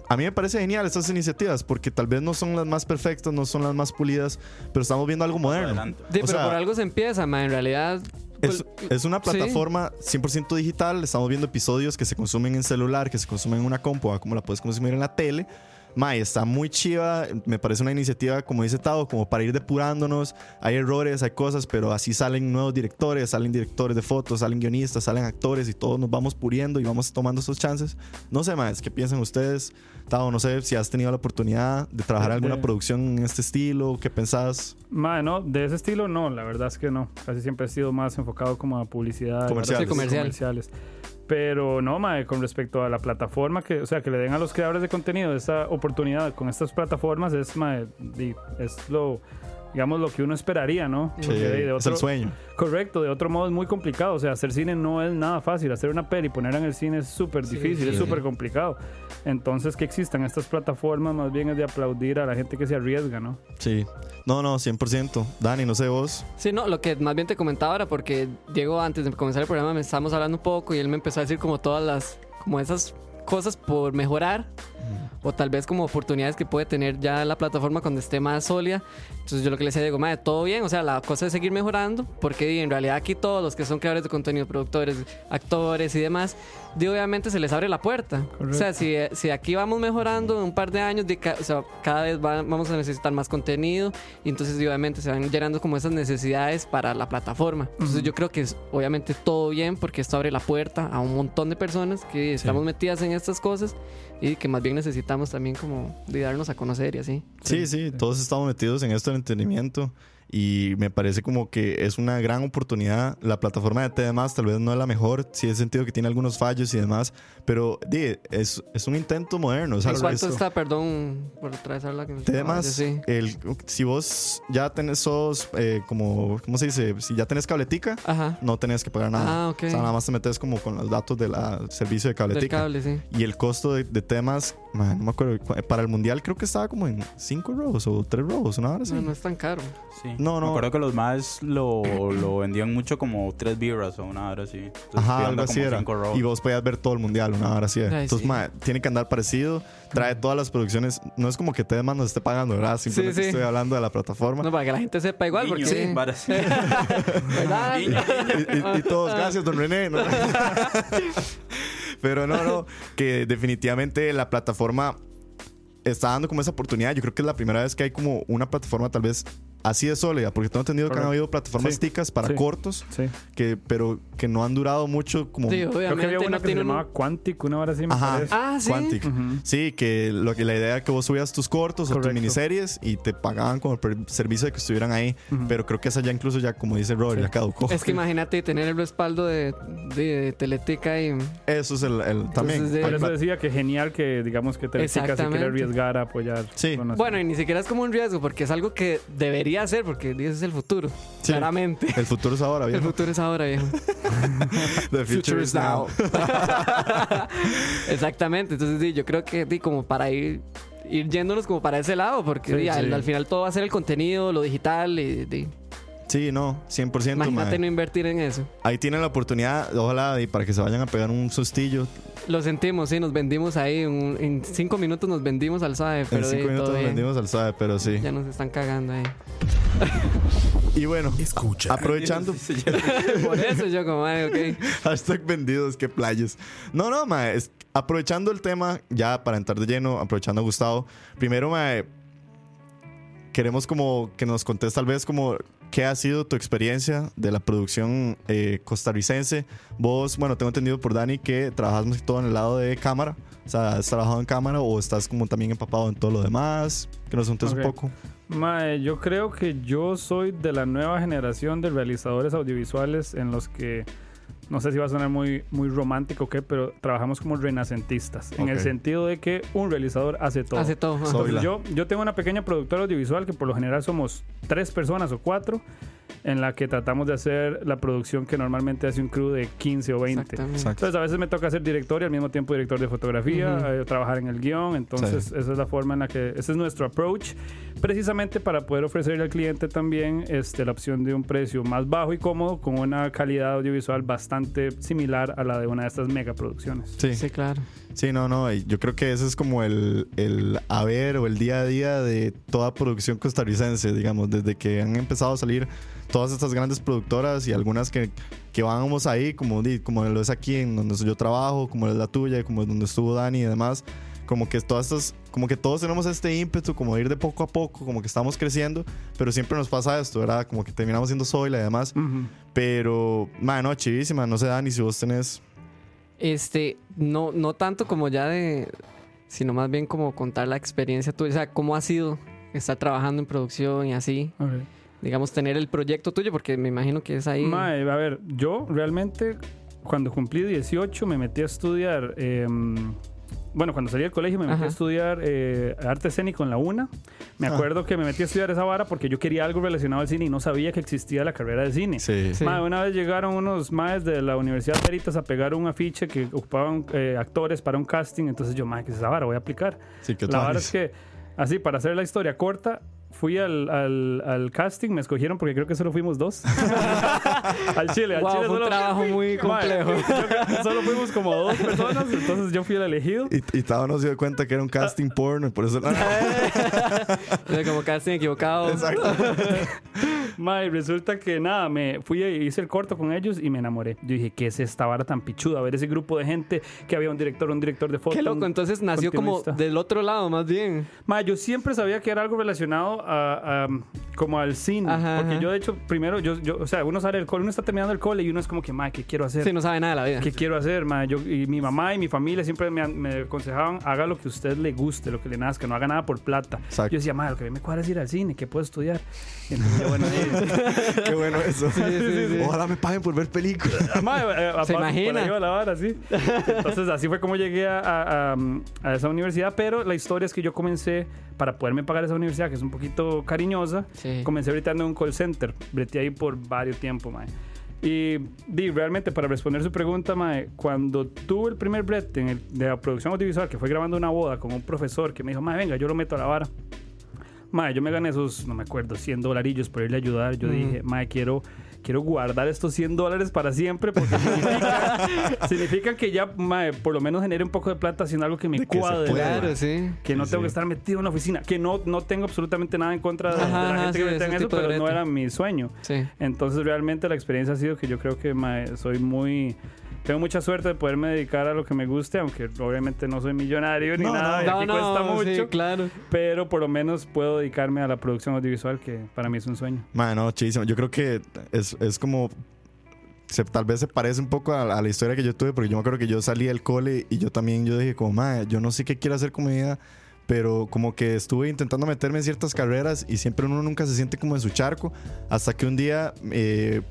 a mí me parece genial estas iniciativas porque tal vez no son las más perfectas, no son las más pulidas, pero estamos viendo algo moderno. Sí, O pero sea, por algo se empieza, ma. En realidad. Es, pues, es una sí. plataforma 100% digital. Estamos viendo episodios que se consumen en celular, que se consumen en una compu, ah, como la puedes consumir en la tele. May, está muy chiva. Me parece una iniciativa, como dice Tao, como para ir depurándonos. Hay errores, hay cosas, pero así salen nuevos directores, salen directores de fotos, salen guionistas, salen actores y todos nos vamos puriendo y vamos tomando esos chances. No sé, más, ¿qué piensan ustedes? Tao, no sé si has tenido la oportunidad de trabajar en alguna De- producción en este estilo. ¿Qué pensás? Ma, no, de ese estilo no, la verdad es que no. Casi siempre he sido más enfocado como a publicidad. Comerciales. Sí, comercial. comerciales. Pero no, ma, con respecto a la plataforma, que, o sea, que le den a los creadores de contenido esta oportunidad con estas plataformas es, ma, di- es lo, digamos, lo que uno esperaría, ¿no? Sí, Porque de es el otro- sueño. Correcto, de otro modo es muy complicado. O sea, hacer cine no es nada fácil. Hacer una peli y ponerla en el cine es súper difícil, es súper complicado. Entonces, que existan estas plataformas, más bien es de aplaudir a la gente que se arriesga, ¿no? Sí. No, no, 100%. Dani, no sé vos. Sí, no, lo que más bien te comentaba ahora, porque Diego, antes de comenzar el programa, me estábamos hablando un poco y él me empezó a decir como todas las, como esas cosas por mejorar o tal vez como oportunidades que puede tener ya la plataforma cuando esté más sólida. Entonces yo lo que le decía a Diego, madre, todo bien, o sea, la cosa es seguir mejorando, porque en realidad aquí todos los que son creadores de contenido, productores, actores y demás, di, obviamente se les abre la puerta. O sea, si, si aquí vamos mejorando en un par de años, di, ca- o sea, cada vez va- vamos a necesitar más contenido y entonces obviamente se van llenando como esas necesidades para la plataforma. Entonces yo creo que es obviamente todo bien porque esto abre la puerta a un montón de personas que estamos metidas en estas cosas y que más bien necesitamos también como de darnos a conocer y así. Sí, sí, todos estamos metidos en esto del entretenimiento y me parece como que es una gran oportunidad. La plataforma de TDMás tal vez no es la mejor, sí he sentido que tiene algunos fallos y demás, pero di, es, es un intento moderno. ¿En cuánto es- está? Perdón por atravesar que TDMás, Sí. el, si vos ya tenés sos eh, como, ¿cómo se dice? Si ya tenés cabletica, Ajá. no tenés que pagar nada. Ah, ok. O sea, nada más te metes como con los datos del servicio de Del cabletica. cable, sí. Y el costo de, de temas, man, no me acuerdo, cu- para el mundial creo que estaba como en 5 robos o 3 robos, una hora. No, no es tan caro. Sí. No, no. Me acuerdo que los más lo, lo vendían mucho como tres vibras o una hora así. Entonces, Ajá, sí, algo así era. Y vos podías ver todo el mundial, una hora así. era. Ay, Entonces, sí. ma, tiene que andar parecido. Trae todas las producciones. No es como que TDMás nos esté pagando, ¿verdad? Simplemente sí. estoy hablando de la plataforma. No, para que la gente sepa igual, porque... sí, y, y- y todos, gracias, don René. ¿no? Pero no, no, que definitivamente la plataforma está dando como esa oportunidad. Yo creo que es la primera vez que hay como una plataforma tal vez así de sólida, porque tengo entendido que han Correcto. habido plataformas Sí. ticas para Sí. cortos, Sí. que, pero que no han durado mucho como... Sí, Creo que había una no que se tiene llamaba un... Quantic, una hora así me Ajá. Ah, sí. Quantic. Ujú. Sí, que, lo que la idea era que vos subías tus cortos o tus Correcto. miniseries y te pagaban como el servicio de que estuvieran ahí. Ujú. Pero creo que esa ya incluso ya, como dice Robert, Sí. ya caducó. Es que imagínate tener el respaldo de, de, de Teletica y... Eso es el, el- también. Entonces, de- Por eso decía que genial que digamos que Teletica se quiere arriesgar a apoyar. Sí. Bueno, y ni siquiera es como un riesgo, porque es algo que debería hacer, porque ese es el futuro. Sí. Claramente. el futuro es ahora, El viejo. futuro es ahora, viejo. The future is now. Exactamente. Entonces, sí, yo creo que sí, como para ir ir yéndonos como para ese lado, porque Sí, al, final todo va a ser el contenido, lo digital. Y, Sí, no, 100%. imagínate mae. no invertir en eso. Ahí tienen la oportunidad, ojalá, y para que se vayan a pegar un sustillo. Lo sentimos, sí, nos vendimos ahí. un- en cinco minutos nos vendimos al SAE, pero en cinco minutos todo nos bien. vendimos al suave, pero sí. Ya nos están cagando ahí. Y bueno, Escucha. aprovechando. Por eso yo como, ay, ok. Hashtag vendidos, qué playas. No, no, mae. es- aprovechando el tema, ya para entrar de lleno, aprovechando a Gustavo. Primero, mae, queremos como que nos contes tal vez como qué ha sido tu experiencia de la producción eh, costarricense. Vos, bueno, tengo entendido por Dani que trabajas más que todo en el lado de cámara. O sea, ¿has trabajado en cámara o estás como también empapado en todo lo demás? Que nos contes un poco. Mae, yo creo que yo soy de la nueva generación de realizadores audiovisuales en los que no sé si va a sonar muy, muy romántico o qué, pero trabajamos como renacentistas. En el sentido de que un realizador hace todo. Hace todo. Entonces, yo, yo tengo una pequeña productora audiovisual que por lo general somos tres personas o cuatro en la que tratamos de hacer la producción que normalmente hace un crew de 15 o 20. Exactamente. Exacto. Entonces a veces me toca ser director y al mismo tiempo director de fotografía, Ujú. eh, trabajar en el guion, entonces Sí. esa es la forma en la que, ese es nuestro approach, precisamente para poder ofrecerle al cliente también este, la opción de un precio más bajo y cómodo con una calidad audiovisual bastante similar a la de una de estas megaproducciones. Sí. Sí, claro. Sí, no, no. Yo creo que ese es como el, el haber o el día a día de toda producción costarricense, digamos, desde que han empezado a salir todas estas grandes productoras y algunas que, que vamos ahí, como, como lo es aquí en donde yo trabajo, como es la tuya, como es donde estuvo Dani y demás. Como que todas estas, como que todos tenemos este ímpetu, como de ir de poco a poco, como que estamos creciendo, pero siempre nos pasa esto, ¿verdad? Como que terminamos siendo Zoila y demás. Ujú. Pero, mano, chivísima. No sé, Dani, si vos tenés. Este, no, no tanto como ya de, sino más bien como contar la experiencia tuya, o sea, cómo ha sido estar trabajando en producción y así, Ok. Digamos, tener el proyecto tuyo, porque me imagino que es ahí. Mae, a ver, yo realmente cuando cumplí 18 me metí a estudiar, eh, bueno, cuando salí del colegio me metí Ajá. a estudiar eh, arte escénico en la UNA. Me Ah. acuerdo que me metí a estudiar esa vara porque yo quería algo relacionado al cine y no sabía que existía la carrera de cine. Sí. Sí. Mae, una vez llegaron unos maes de la Universidad de Veritas a pegar un afiche que ocupaban eh, actores para un casting. Entonces yo, mae, ¿qué es esa vara? Voy a aplicar. Sí, que La trajes. es que, así, para hacer la historia corta, fui al, al, al casting, me escogieron porque creo que solo fuimos dos. al Chile, al Wow, Chile fue un solo, trabajo muy complejo. solo fuimos como dos personas, entonces yo fui el elegido. Y, y Tavo no se dio cuenta que era un casting porno, y por eso. Era como casting equivocado. Exacto. Mae, resulta que nada, me fui y hice el corto con ellos y me enamoré. Yo dije, ¿qué es esta vara tan pichuda? A ver ese grupo de gente que había un director, un director de foto. Qué loco, un entonces nació como del otro lado, más bien. Ma, yo siempre sabía que era algo relacionado a, a, como al cine. Ajá, porque ajá. yo, de hecho, primero, yo, yo, o sea, uno sale del cole, uno está terminando el cole y uno es como que, ma, ¿qué quiero hacer? Sí, no sabe nada de la vida. ¿Qué quiero hacer, ma? Yo, y mi mamá y mi familia siempre me, me aconsejaban, haga lo que a usted le guste, lo que le nazca, no haga nada por plata. Exacto. Yo decía, ma, lo que a mí me cuadra es ir al cine, ¿qué puedo estudiar? Entonces yo, bueno, sí. Qué bueno eso. Ojalá me paguen por ver películas. Ma, eh, aparte, por imagina? la vara, sí. Entonces, así fue como llegué a, a- a- a esa universidad. Pero la historia es que yo comencé, para poderme pagar esa universidad, que es un poquito cariñosa, Sí. comencé breteando en un call center. Breteé ahí por varios tiempos, mae. Y di, realmente, para responder su pregunta, mae, cuando tuve el primer brete en el- de la producción audiovisual, que fue grabando una boda con un profesor que me dijo, mae, venga, yo lo meto a la vara. Mae, yo me gané esos, no me acuerdo, 100 dolarillos por irle a ayudar. Yo dije, mae, quiero, quiero guardar estos 100 dólares para siempre porque significa, significa que ya, mae, por lo menos genere un poco de plata haciendo algo que me que cuadre. Claro, sí. Que no Sí, tengo que estar metido en la oficina. Que no, no tengo absolutamente nada en contra de, la gente sí, que ese en eso, pero no era mi sueño. Sí. Entonces realmente la experiencia ha sido que yo creo que mae, soy muy... Tengo mucha suerte de poderme dedicar a lo que me guste, aunque obviamente no soy millonario ni No, nada, y No, aquí no, cuesta mucho, sí, claro. pero por lo menos puedo dedicarme a la producción audiovisual, que para mí es un sueño. Mano, chivísimo. Yo creo que es, es como. se- tal vez se parece un poco a, a la historia que yo tuve, porque yo me acuerdo que yo salí del cole y yo también yo dije, como, madre, yo no sé qué quiero hacer con mi vida, pero como que estuve intentando meterme en ciertas carreras y siempre uno nunca se siente como en su charco, hasta que un día. eh,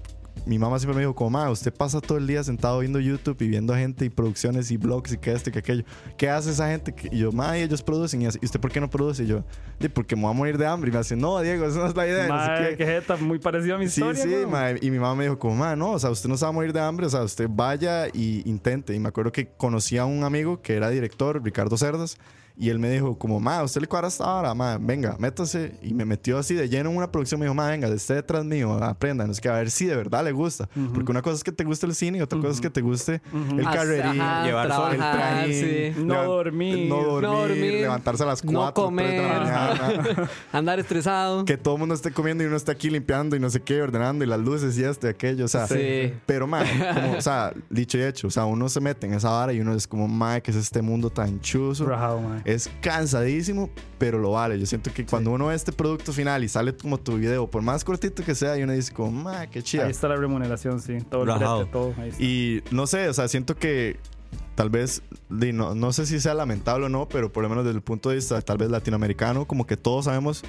mi mamá siempre me dijo, como, ma, usted pasa todo el día sentado viendo YouTube y viendo gente y producciones y blogs y que este y que aquello. ¿Qué hace esa gente? Y yo, ma, ellos producen. Y así, ¿y usted por qué no produce? Y yo, "Di, porque me voy a morir de hambre. Y me hace, no, Diego, esa no es la idea. no sé qué". qué jeta, muy parecido a mi Sí, historia. sí, weón. mae. y mi mamá me dijo como, ma, no, o sea, usted no se va a morir de hambre, o sea, usted vaya y intente. Y me acuerdo que conocí a un amigo que era director, Ricardo Cerdas, Y él me dijo, como, ma, ¿usted le cuadra hasta ahora? Ma, venga, métase. Y me metió así de lleno en una producción. Me dijo, ma, venga, esté detrás mío, aprenda. No sé qué, a ver si de verdad le gusta. Porque una cosa es que te guste el cine y otra cosa es que te guste el Ajá, carrerín, llevar sol, el trabajar, trajín, sí. No dormir. no dormir, No dormir, levantarse a las no 4, 3 de la comer. mañana. Andar estresado. que todo el mundo esté comiendo y uno esté aquí limpiando y no sé qué, ordenando y las luces y esto y aquello. O sea, Sí. pero, ma, como, o sea, dicho y hecho, o sea, uno se mete en esa vara y uno es como, ma, que es este mundo tan chuzo. Rajado, mae. Es cansadísimo, pero lo vale. Yo siento que cuando uno ve este producto final y sale como tu video, por más cortito que sea, y uno dice como, ma, qué chida. Ahí está la remuneración, sí. Todo el brete, todo. Ahí está. Y no sé, o sea, siento que tal vez, no, no sé si sea lamentable o no, pero por lo menos desde el punto de vista tal vez latinoamericano, como que todos sabemos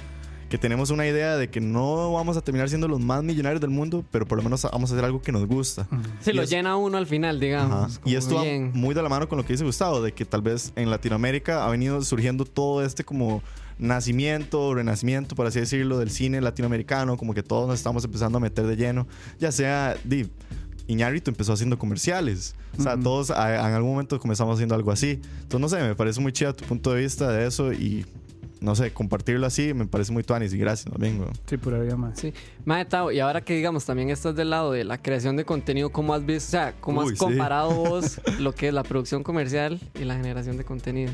que tenemos una idea de que no vamos a terminar siendo los más millonarios del mundo, pero por lo menos vamos a hacer algo que nos gusta. Se Y lo es- llena uno al final, digamos. Y esto va bien. muy de la mano con lo que dice Gustavo, de que tal vez en Latinoamérica ha venido surgiendo todo este como nacimiento, renacimiento, por así decirlo, del cine latinoamericano, como que todos nos estamos empezando a meter de lleno, ya sea, di, Iñárritu empezó haciendo comerciales, o sea, todos a- en algún momento comenzamos haciendo algo así, entonces no sé, me parece muy chido tu punto de vista de eso y no sé, compartirlo así me parece muy tuanis y gracias, más bien, güey. Sí, pura vida, mae. Sí. Mae, Tao, y ahora que digamos también estás del lado de la creación de contenido, ¿cómo has visto, o sea, cómo Uy, has sí. comparado vos lo que es la producción comercial y la generación de contenido?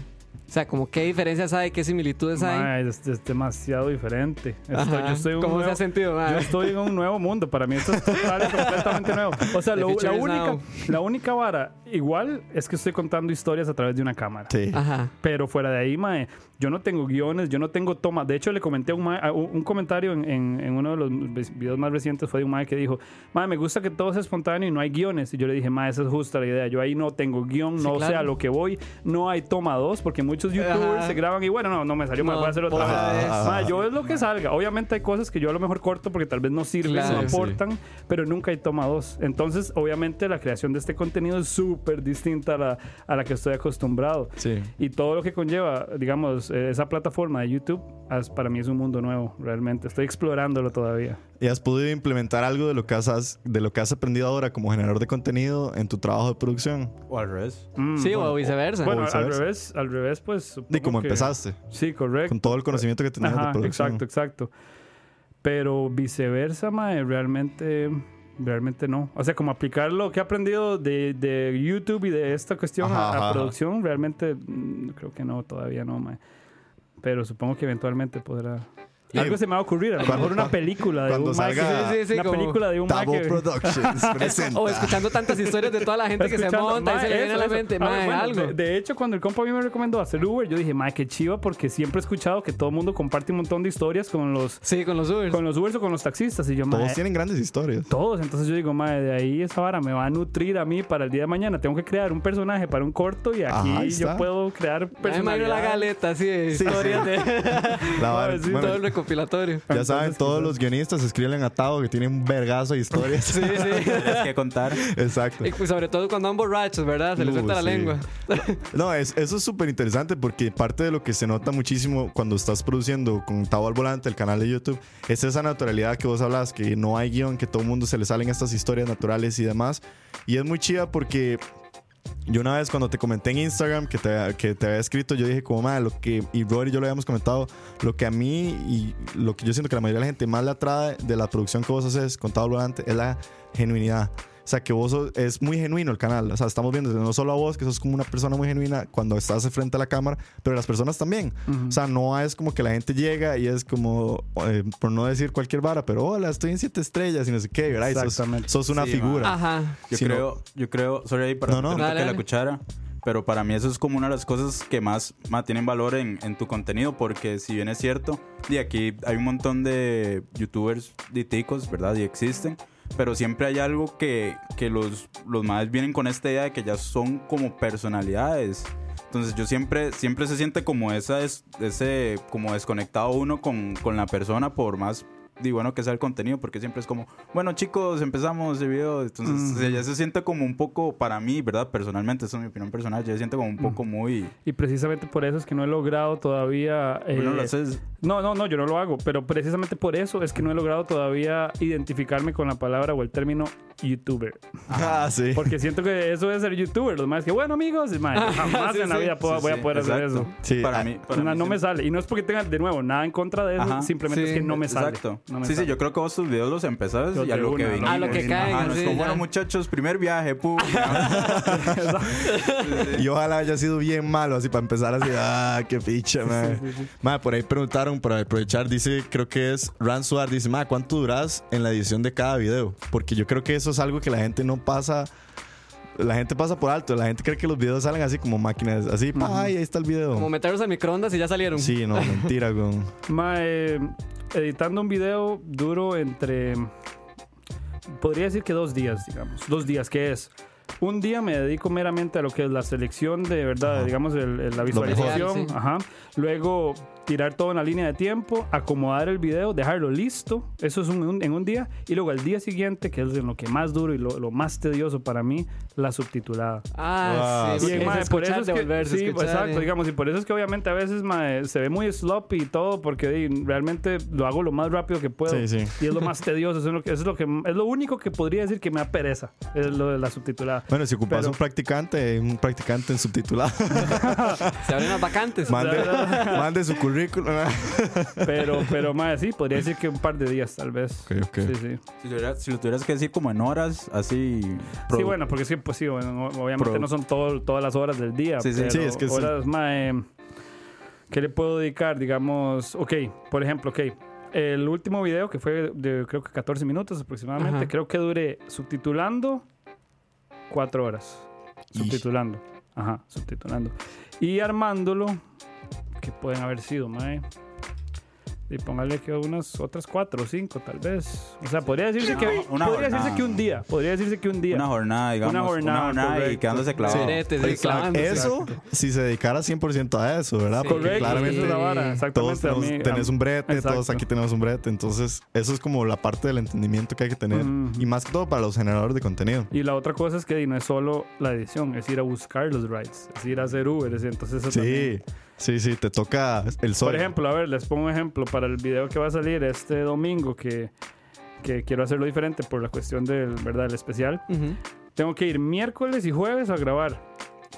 O sea, como qué diferencias hay, qué similitudes hay. Es, es demasiado diferente. Estoy- yo estoy ¿Cómo se nuevo- ha sentido, mae? Yo estoy en un nuevo mundo. Para mí esto es total y completamente nuevo. O sea, The lo- la, única, now. la única vara igual es que estoy contando historias a través de una cámara. Sí. Ajá. Pero fuera de ahí, mae, yo no tengo guiones, yo no tengo tomas. De hecho, le comenté un, mae- un, comentario en, en- en uno de los videos más recientes fue de un mae que dijo, mae, me gusta que todo sea espontáneo y no hay guiones. Y yo le dije, mae, esa es justa la idea. Yo ahí no tengo guion, Sí, no claro. sé a lo que voy, no hay toma dos, porque muchos youtubers Ajá. se graban y bueno, no, no me salió, me voy a hacer otra otra vez. vez. Mae, yo es lo que salga. Obviamente hay cosas que yo a lo mejor corto porque tal vez no sirven, Claro. no Sí. aportan, pero nunca hay toma dos. Entonces, obviamente la creación de este contenido es súper distinta a la, a la que estoy acostumbrado. Sí. Y todo lo que conlleva, digamos, eh, esa plataforma de YouTube, as- para mí es un mundo nuevo, realmente. Estoy explorándolo todavía. ¿Y has podido implementar algo de lo que has, de lo que has aprendido ahora como generador de contenido en tu trabajo de producción? O al revés. Mm, Sí, bueno, o viceversa. Bueno, al viceversa. revés, al revés, pues. Cómo que- empezaste, Sí, correcto. con todo el conocimiento que tenías de producción. exacto, exacto. Pero viceversa, mae, realmente, realmente no. O sea, como aplicar lo que he aprendido de, de YouTube y de esta cuestión Ajá, a, a ajá, ajá. producción, realmente mm, creo que no, todavía no, mae. Pero supongo que eventualmente podrá. Algo se me va a ocurrir, a lo mejor una película de cuando un mae salga- Sí, sí, sí, una como película de un mae Tabo que- Productions presenta. O escuchando tantas historias de toda la gente que se monta y mae, se le viene a eso, la eso. mente, A ver, mae, bueno, algo. De, de hecho, cuando el compa a mí me recomendó hacer Uber, yo dije, mae, qué chiva, porque siempre he escuchado que todo el mundo comparte un montón de historias con los, Sí, con los Ubers. con los Ubers o con los taxistas. Y yo, mae, Todos tienen grandes historias. todos. Entonces yo digo, madre, de ahí esa vara me va a nutrir a mí para el día de mañana. Tengo que crear un personaje para un corto y aquí Ajá, yo puedo crear Ay, mae, la galeta, sí, historias de La vara- sí, bueno, todo el recopilatorio. ya saben, todos los guionistas escriben a Tavo que tienen un vergazo de historias. Sí, sí. Que contar. Exacto. Y pues sobre todo cuando van borrachos, ¿verdad? Se les Uh, suelta la sí. lengua. No, es, eso es súper interesante porque parte de lo que se nota muchísimo cuando estás produciendo con Tavo al Volante, el canal de YouTube, es esa naturalidad que vos hablas, que no hay guion, que todo el mundo se le salen estas historias naturales y demás. Y es muy chida porque yo una vez cuando te comenté en Instagram que te, que te había escrito, yo dije como, madre, lo que, y Rory y yo lo habíamos comentado, lo que a mí y lo que yo siento que la mayoría de la gente más le atrae de la producción que vos haces con Tavo al Volante es la genuinidad. O sea, que vos sos- es muy genuino el canal. O sea, estamos viendo no solo a vos, que sos como una persona muy genuina cuando estás frente a la cámara, pero las personas también. O sea, no es como que la gente llega y es como, eh, por no decir cualquier vara, pero hola, estoy en siete estrellas y no sé qué, ¿verdad? Y sos, Exactamente. sos una Sí, figura. Ajá. Yo Si no- creo, yo creo, sorry ahí para No, no. Dale, dale. la cuchara, pero para mí eso es como una de las cosas que más, más tienen valor en, en tu contenido, porque si bien es cierto, y aquí hay un montón de youtubers de ticos, ¿verdad? Y existen, pero siempre hay algo que, que los, los más vienen con esta idea de que ya son como personalidades. Entonces yo siempre, siempre se siente como esa es, ese como desconectado uno con, con la persona por más di, bueno que sea el contenido, porque siempre es como, bueno chicos, empezamos el video. Entonces, o sea, ya se siente como un poco, para mí, ¿verdad? Personalmente, eso es mi opinión personal, ya se siente como un poco muy... Y precisamente por eso es que no he logrado todavía. eh, Bueno, lo haces- no, no, no, yo no lo hago. Pero precisamente por eso es que no he logrado todavía identificarme con la palabra o el término youtuber. Ah, sí. Porque siento que eso es ser youtuber. Los más que, bueno, amigos, mae, jamás Sí, en la sí. vida puedo- Sí, voy a poder hacer exacto. eso. Sí, para ah, mí, para No, mí no me sale. Y no es porque tenga, de nuevo, nada en contra de eso. Ajá. Simplemente Sí, es que no me sale. Exacto. No me sí, sale. sí, yo creo que vos tus videos los empezás Yo y a lo que una, venís. a lo que es sí, como, bueno, muchachos, primer viaje, pum. Y ojalá haya sido bien malo, así para empezar así, ah, qué picha, man. Ma, por ahí preguntaron, para aprovechar, dice, creo que es Ransuar, dice, ma, ¿cuánto duras en la edición de cada video? Porque yo creo que eso es algo que la gente no pasa, la gente pasa por alto, la gente cree que los videos salen así como máquinas, así, pa, ay, ahí está el video. Como meterlos al microondas y ya salieron. Sí, no, mentira, con... Mae, editando un video duro entre. Podría decir que dos días, digamos. Dos días, que es. Un día me dedico meramente a lo que es la selección de verdad, digamos, el- el- la visualización. Sí. Ajá. Luego tirar todo en la línea de tiempo, acomodar el video, dejarlo listo. Eso es un- un- en un día. Y luego al día siguiente, que es en lo que más duro y lo, lo más tedioso para mí, la subtitulada. Ah, Ah, sí. Y, mae, por eso es que, devolverse, sí, escuchar, exacto, y- digamos, y por eso es que obviamente a veces mae, se ve muy sloppy y todo, porque di, realmente lo hago lo más rápido que puedo. Sí, sí. Y es lo más tedioso, eso es lo, que, eso es lo que es lo único que podría decir que me da pereza, es lo de la subtitulada. Bueno, si ocupas Pero- un practicante, un practicante en subtitulado, Se abren las vacantes. mande, mande su currículum. Pero, pero mae, sí, podría decir que un par de días, tal vez. Ok, ok. Sí, sí. Si, tuviera- si lo tuvieras que decir como en horas, así. Sí, bueno, porque sí, pues sí, bueno, obviamente Pro- no son todo- todas las horas del día. Sí, sí. pero Sí, es que sí. horas, mae, ¿qué le puedo dedicar? Digamos, ok, por ejemplo, ok. El último video que fue de creo que 14 minutos aproximadamente, Ajá. creo que duré subtitulando 4 horas. Subtitulando. Ajá, subtitulando. Y armándolo, que pueden haber sido, mae. Y póngale que unas otras cuatro o cinco, tal vez. O sea, podría decirse que, Una podría decirse jornada. que un día. Podría decirse que un día. Una jornada, digamos. Una jornada, y correcto. quedándose clavado. Ceretes, sí, clavándose. Eso, si se dedicara 100% a eso, ¿verdad? Sí. Porque Correcto, claramente es vara, todos tenemos- mí- tenés un brete, todos exacto. aquí tenemos un brete. Entonces, eso es como la parte del entendimiento que hay que tener. Y más que todo para los generadores de contenido. Y la otra cosa es que no es solo la edición, es ir a buscar los rights, es ir a hacer Uber. es- Entonces, eso también- Sí, sí, te toca el sol. Por ejemplo, a ver, les pongo un ejemplo para el video que va a salir este domingo, que, que quiero hacerlo diferente por la cuestión del, ¿verdad? el especial. Ujú. Tengo que ir miércoles y jueves a grabar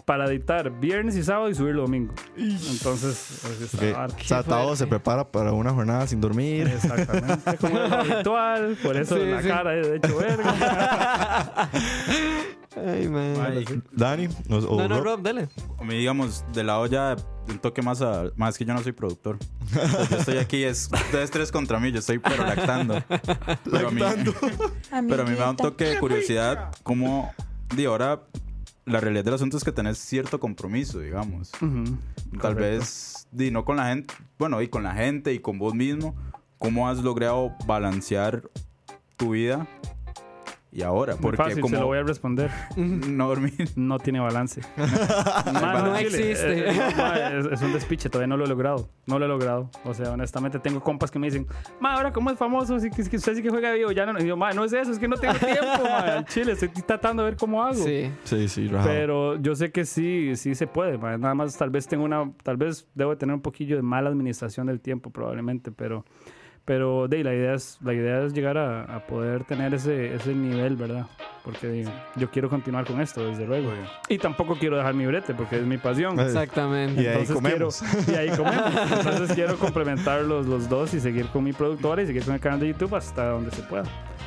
para editar viernes y sábado y subirlo domingo. Entonces, así está Ok, la vara. O sea, se prepara para una jornada sin dormir. Exactamente, como es habitual, por eso Sí, la sí. cara es de hecho verga. Ay, man. Ay, Dani, o, o No, no, Rob. Dale. a mí, digamos, de la olla, un toque más a. Más que yo no soy productor. O sea, yo estoy aquí, es ustedes tres contra mí, yo estoy pero lactando. Pero a mí, pero a mí me da un toque de curiosidad, como. De ahora, la realidad del asunto es que tenés cierto compromiso, digamos. Ujú, Tal correcto. vez, di, no con la gente, bueno, y con la gente y con vos mismo, ¿cómo has logrado balancear tu vida y ahora? Muy Porque fácil, como se lo voy a responder. no dormir. No tiene balance. No existe. eh, eh, ma, es, es un despiche, todavía no lo he logrado. No lo he logrado. O sea, honestamente tengo compas que me dicen, ma, ahora cómo es famoso, si, que, que usted sí que juega vivo, ya no. Y yo, ma, no es eso, es que no tengo tiempo, ma, Chile, estoy tratando de ver cómo hago. Sí. Sí, sí, rajado. Pero yo sé que sí, sí se puede. ma. Nada más tal vez tengo una, tal vez debo de tener un poquillo de mala administración del tiempo probablemente, pero, pero de la idea es, la idea es llegar a, a poder tener ese, ese nivel, ¿verdad? Porque de, yo quiero continuar con esto, desde luego. Y tampoco quiero dejar mi brete porque es mi pasión. Eh, Exactamente. Y ahí Entonces comemos. quiero, y ahí comemos. Entonces quiero complementar los, los dos y seguir con mi productora y seguir con el canal de YouTube hasta donde se pueda.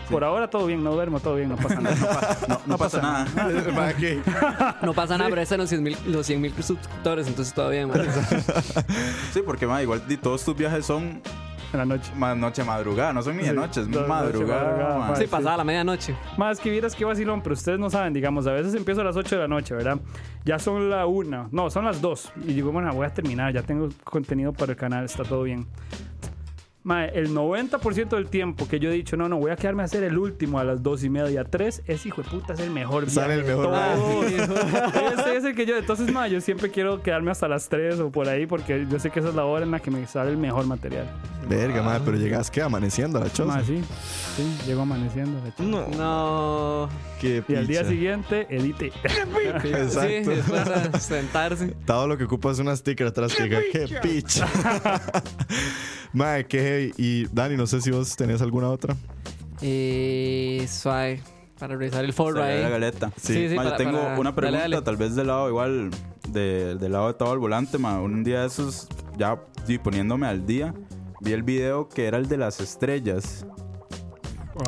Por ahora todo bien, no duermo, todo bien, no pasa nada. No, no pasa nada. Ma, ¿qué? No pasa nada, pero están los 100 mil los 100 mil suscriptores, entonces todavía, man. Sí, porque ma, igual todos tus viajes son En la noche. más noche madrugada, no son ni de Sí, noche, es noche, madrugada. madrugada, ma. ma. Sí, pasada la medianoche. Más que vieras que vacilón, pero ustedes no saben, digamos, a veces empiezo a las 8 de la noche, ¿verdad? Ya son la 1, no, son las 2. Y digo, bueno, voy a terminar, ya tengo contenido para el canal, está todo bien. Mae, el 90% del tiempo que yo he dicho, no, no, voy a quedarme a hacer el último a las dos y media, tres, ese hijo de puta es el mejor. Sale el mejor. Ese es el que yo, entonces, mae, yo siempre quiero quedarme hasta las 3 o por ahí porque yo sé que esa es la hora en la que me sale el mejor material. Verga, madre, pero llegas que amaneciendo a la choza. Mae, sí, sí, llego amaneciendo. la. No, No. qué Y al día siguiente, edite. Sí, Exacto. después a sentarse. Todo lo que ocupa es una sticker atrás que diga, qué picha. Madre, qué Y Dani, no sé si vos tenés alguna otra. Y suave. Para revisar el foro Sale la ahí. galeta. Sí, sí, Ma, yo para- tengo para- una dale, pregunta, dale. tal vez del lado igual, de- del lado de todo el volante, ma. Un día de esos, ya sí, poniéndome al día, vi el video que era el de las estrellas,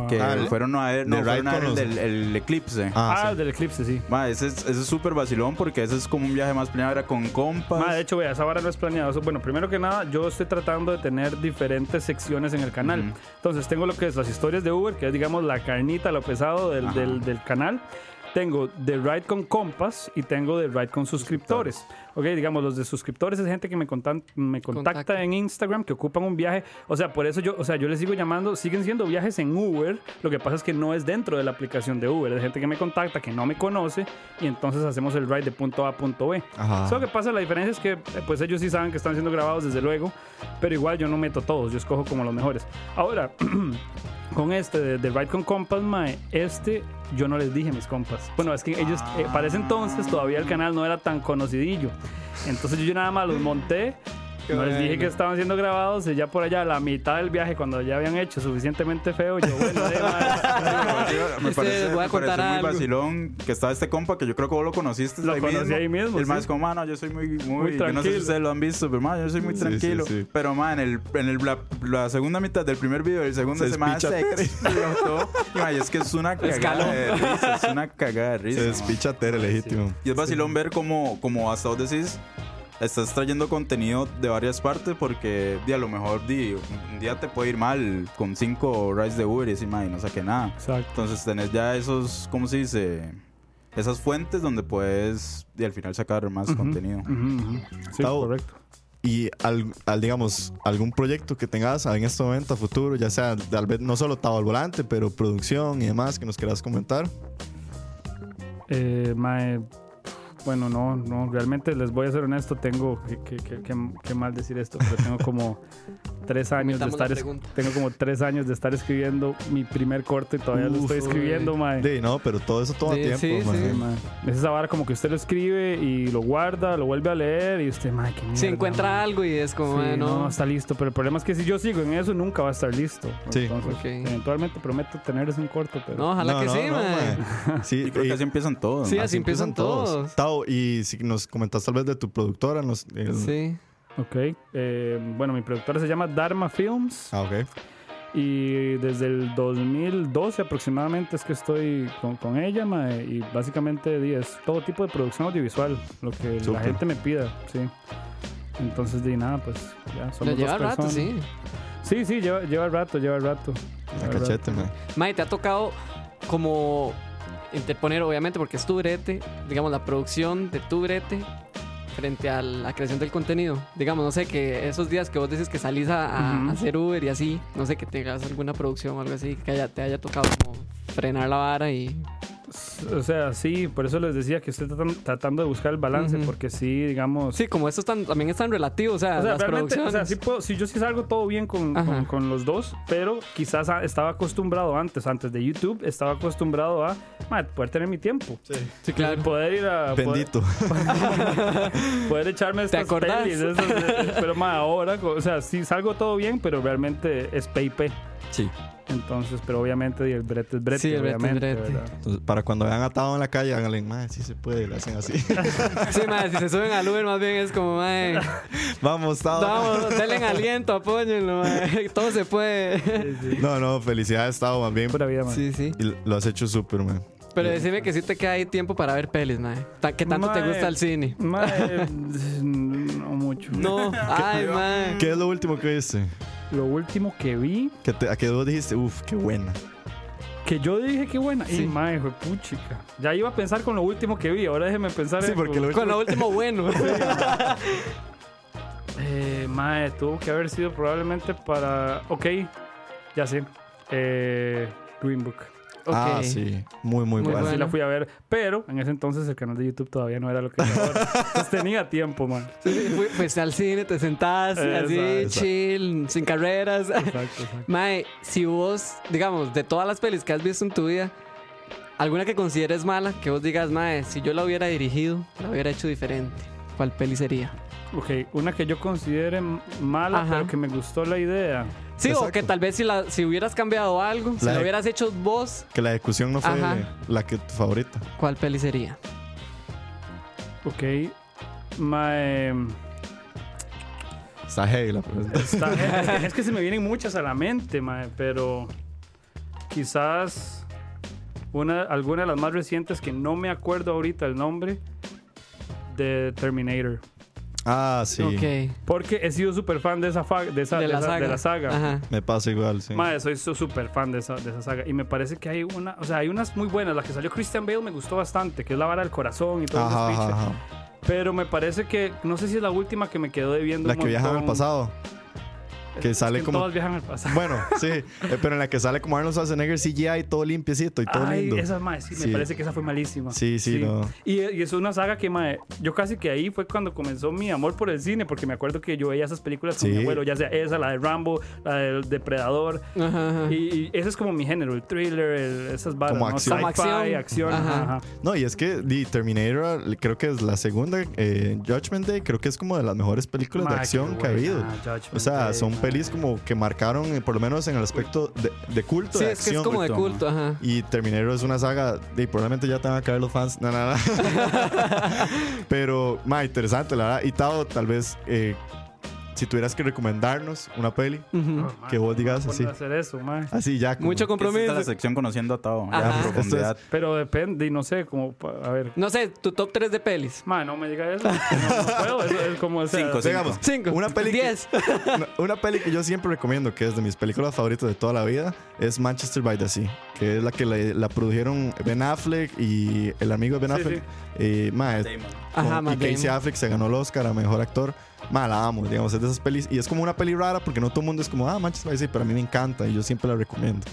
que Ah, ¿el- fueron a ver, no, de fueron a ver el del el eclipse. Ah, Ah, el del eclipse, sí. Ma, ese es ese es súper vacilón porque ese es como un viaje más planeado, era con compas. Ma, de hecho, vea, esa vara no es planeado. Eso- Bueno, primero que nada, yo estoy tratando de tener diferentes secciones en el canal. Entonces, tengo lo que es las historias de Uber, que es, digamos, la carnita, lo pesado del, del- del canal. Tengo de Ride con compas y tengo de Ride con suscriptores. Ok, digamos, los de suscriptores es gente que me, contan- me contacta Contacta. en Instagram, que ocupan un viaje. O sea, por eso yo, o sea, yo les sigo llamando, siguen siendo viajes en Uber. Lo que pasa es que no es dentro de la aplicación de Uber. Es gente que me contacta, que no me conoce, y entonces hacemos el ride de punto A a punto B. Ajá. Solo que pasa, la diferencia es que eh, pues ellos sí saben que están siendo grabados desde luego, pero igual yo no meto todos, yo escojo como los mejores. Ahora, con este de, de Ride con Compas, mae, este yo no les dije mis compas. Bueno, es que ellos, eh, para ese entonces todavía el canal no era tan conocidillo. Entonces yo nada más los monté. No les dije que estaban siendo grabados y ya por allá a la mitad del viaje cuando ya habían hecho suficientemente feo yo bueno de, me parece, voy a me contar parece muy algo. vacilón que está este compa que yo creo que vos lo conociste Lo ahí conocí mismo. ahí mismo, Y el más sí. como, mano, yo soy muy, muy, Muy yo no sé si tranquilo. ustedes lo han visto, pero man, yo soy muy Sí, tranquilo. sí. Pero man, en, el, en el, la, la segunda mitad del primer video, el segundo Se se, Tere. explotó. Y, man, es que es una cagada de risa, es una cagada de risa. Se despicha Tere legítimo. Y es vacilón ver cómo, como hasta vos decís, estás trayendo contenido de varias partes porque di, a lo mejor di, un día te puede ir mal con cinco rides de Uber y man, y no saqué nada. Exacto. Entonces tenés ya esos, ¿cómo se dice? Esas fuentes donde puedes y al final sacar más contenido. Sí, correcto. Y al, al, digamos, algún proyecto que tengas en este momento a futuro, ya sea tal vez no solo Tavo al volante, pero producción y demás que nos quieras comentar. Eh, mae, bueno, no, no, realmente les voy a ser honesto, tengo que, que, que- mal decir esto, pero tengo como tres años de estar tengo como tres años de estar escribiendo mi primer corto y todavía lo Uf, estoy escribiendo, mae. Sí, no, pero todo eso toma Sí, tiempo, sí, man. Sí, mae. Es esa vara como que usted lo escribe y lo guarda, lo vuelve a leer y usted, mae, qué Si mierda, encuentra mae. algo y es como, Sí, eh, no, no. está listo, pero el problema es que si yo sigo en eso nunca va a estar listo. Sí. Entonces, Ok. eventualmente prometo tener ese un corto, pero No, ojalá No, que no, sí, no, mae. mae. Sí, Y creo y- que así empiezan todos. Sí, ¿no? así empiezan todos. Tao, y si nos comentas tal vez de tu productora. Nos, el- Sí. Ok. eh, bueno, mi productora se llama Dharma Films. Ah, ok. Y desde el 2012 aproximadamente es que estoy con, con ella, mae, y básicamente es todo tipo de producción audiovisual, lo que la gente me pida, sí. Entonces, di nada, pues ya somos Le dos lleva rato, personas. sí. Sí, sí, lleva, lleva rato, lleva rato. A Lleva cachete, rato. man. Mae, te ha tocado como interponer, obviamente, porque es tu brete, digamos, la producción de tu brete frente a la creación del contenido. Digamos, no sé, que esos días que vos dices que salís a, hacer Uber y así, no sé, que tengas alguna producción o algo así, que haya- te haya tocado como frenar la vara y... O sea, sí, por eso les decía que estoy tratan- tratando de buscar el balance, porque sí, digamos... Sí, como esto es tan- también es tan relativo, o sea, O sea, las realmente, o producciones. sea, sí puedo, sí, yo sí salgo todo bien con, con, con los dos, pero quizás estaba acostumbrado antes, antes de YouTube, estaba acostumbrado a poder tener mi tiempo. Sí, claro. Poder ir a... Poder, Bendito. poder echarme estas acordás? pelis, esas, eh, pero ma, ahora, o sea, sí salgo todo bien, pero realmente es PIP. Sí. Entonces, pero obviamente y el brete es brete, Sí, el brete es brete. para cuando vean atado en la calle, háganle, man, sí se puede, le hacen así. Sí, mae, si se suben al Uber más bien es como, mae, Vamos, Tao. vamos, denle aliento, apóyenlo, mae, todo se puede. No, no, felicidades, Tao, más bien. Pura vida, man. Sí, sí. Y lo has hecho súper, man. Pero decime que sí te queda ahí tiempo para ver pelis, mae. ¿Qué tanto te Mae, gusta el cine? ma, eh, no mucho. No, ay, mae. ¿Qué es lo último que viste? Lo último que vi Que te, a que vos dijiste, uff, qué buena. Que yo dije que buena. Sí. Y mae, fue puchica. Ya iba a pensar con lo último que vi. Ahora déjeme pensar Sí, en- porque lo Con lo último bueno. Eh, mae, tuvo que haber sido probablemente para. Ok, ya sé. Eh, Green Book. Ah, sí. Muy, muy, Muy buena. Así bueno. la fui a ver. Pero en ese entonces el canal de YouTube todavía no era lo que es ahora. Entonces tenía tiempo, man. Sí, sí, fui- Pues al cine, te sentás así, Exacto. chill, sin carreras. Exacto, exacto. Mae, si vos, digamos, de todas las pelis que has visto en tu vida, alguna que consideres mala, que vos digas, Mae, si yo la hubiera dirigido, la hubiera hecho diferente. ¿Cuál peli sería? Ok, una que yo considere mala, Ajá. pero que me gustó la idea. Sí, o que tal vez si, la, si hubieras cambiado algo, si La lo hubieras hecho vos, Que la ejecución no fue Ajá. la que tu favorita. ¿cuál peli sería? Ok. Mae, Está heavy la pregunta. está- es, que, es que se me vienen muchas a la mente, mae, pero quizás una, alguna de las más recientes que no me acuerdo ahorita el nombre de Terminator. Ah, sí. Ok. Porque he sido súper fan de esa, fa- de esa, de, la esa- saga. de la saga. Ajá. Me pasa igual, sí. Madre, soy su- súper fan de esa, de esa saga. Y me parece que hay una, o sea, hay unas muy buenas. La que salió Christian Bale me gustó bastante, que es la vara del corazón y todo Ajá, ese ajá, speech. ajá. Pero me parece que, no sé si es la última que me quedó debiendo. La un que viaja al montón. pasado. Que Es sale como- Todas viajan al pasado. Bueno, sí. eh, pero en la que sale como Arnold Schwarzenegger CGI todo limpiecito y todo Ay, lindo. esa madre, sí, Sí. me parece que esa fue malísima. Sí, sí, no. Y, y es una saga que, madre, yo casi que ahí fue cuando comenzó mi amor por el cine, porque me acuerdo que yo veía esas películas con Sí. mi abuelo, ya sea esa, la de Rambo, la del Depredador. Ajá, ajá. Y, y ese es como mi género, el thriller, el- esas varas, Como ¿no? acción. Como Sci-fi, acción. acción. Ajá. ajá. No, y es que The Terminator, creo que es la segunda, eh, Judgment Day, creo que es como de las mejores películas Ma, de acción que ha habido. Judgment O sea, Day, son ma. Pelis como que marcaron, eh, por lo menos en el aspecto de, de culto, Sí, de es que es acción. como de culto, ajá. Y Terminator es una saga, y probablemente ya te van a caer los fans. No, no, no. Pero, más interesante, la verdad. Y Tao, tal vez, eh, si tuvieras que recomendarnos una peli. Oh, que vos ¿cómo digas así. hacer eso, ma? así ya. como- Mucho Esta es compromiso. la sección conociendo a Tao. profundidad. Pero depende, y no sé, como, a ver. No sé, tu top 3 de pelis. Ma, no me diga eso. No, no puedo, eso es como, o sea, Cinco, cinco. Digamos, 5. Una peli que- 10. Una- peli que yo siempre recomiendo, que es de mis películas favoritas de toda la vida, es Manchester by the Sea, que es la que la, la produjeron Ben Affleck y el amigo de Ben Sí, Affleck. eh, ma, es- Ajá, con- y Casey. Affleck se ganó el Oscar a Mejor Actor. Ma, la amo, digamos, es de esas pelis. Y es como una peli rara porque no todo el mundo es como, ah, Manchester by the Sea, pero a mí me encanta y yo siempre la recomiendo.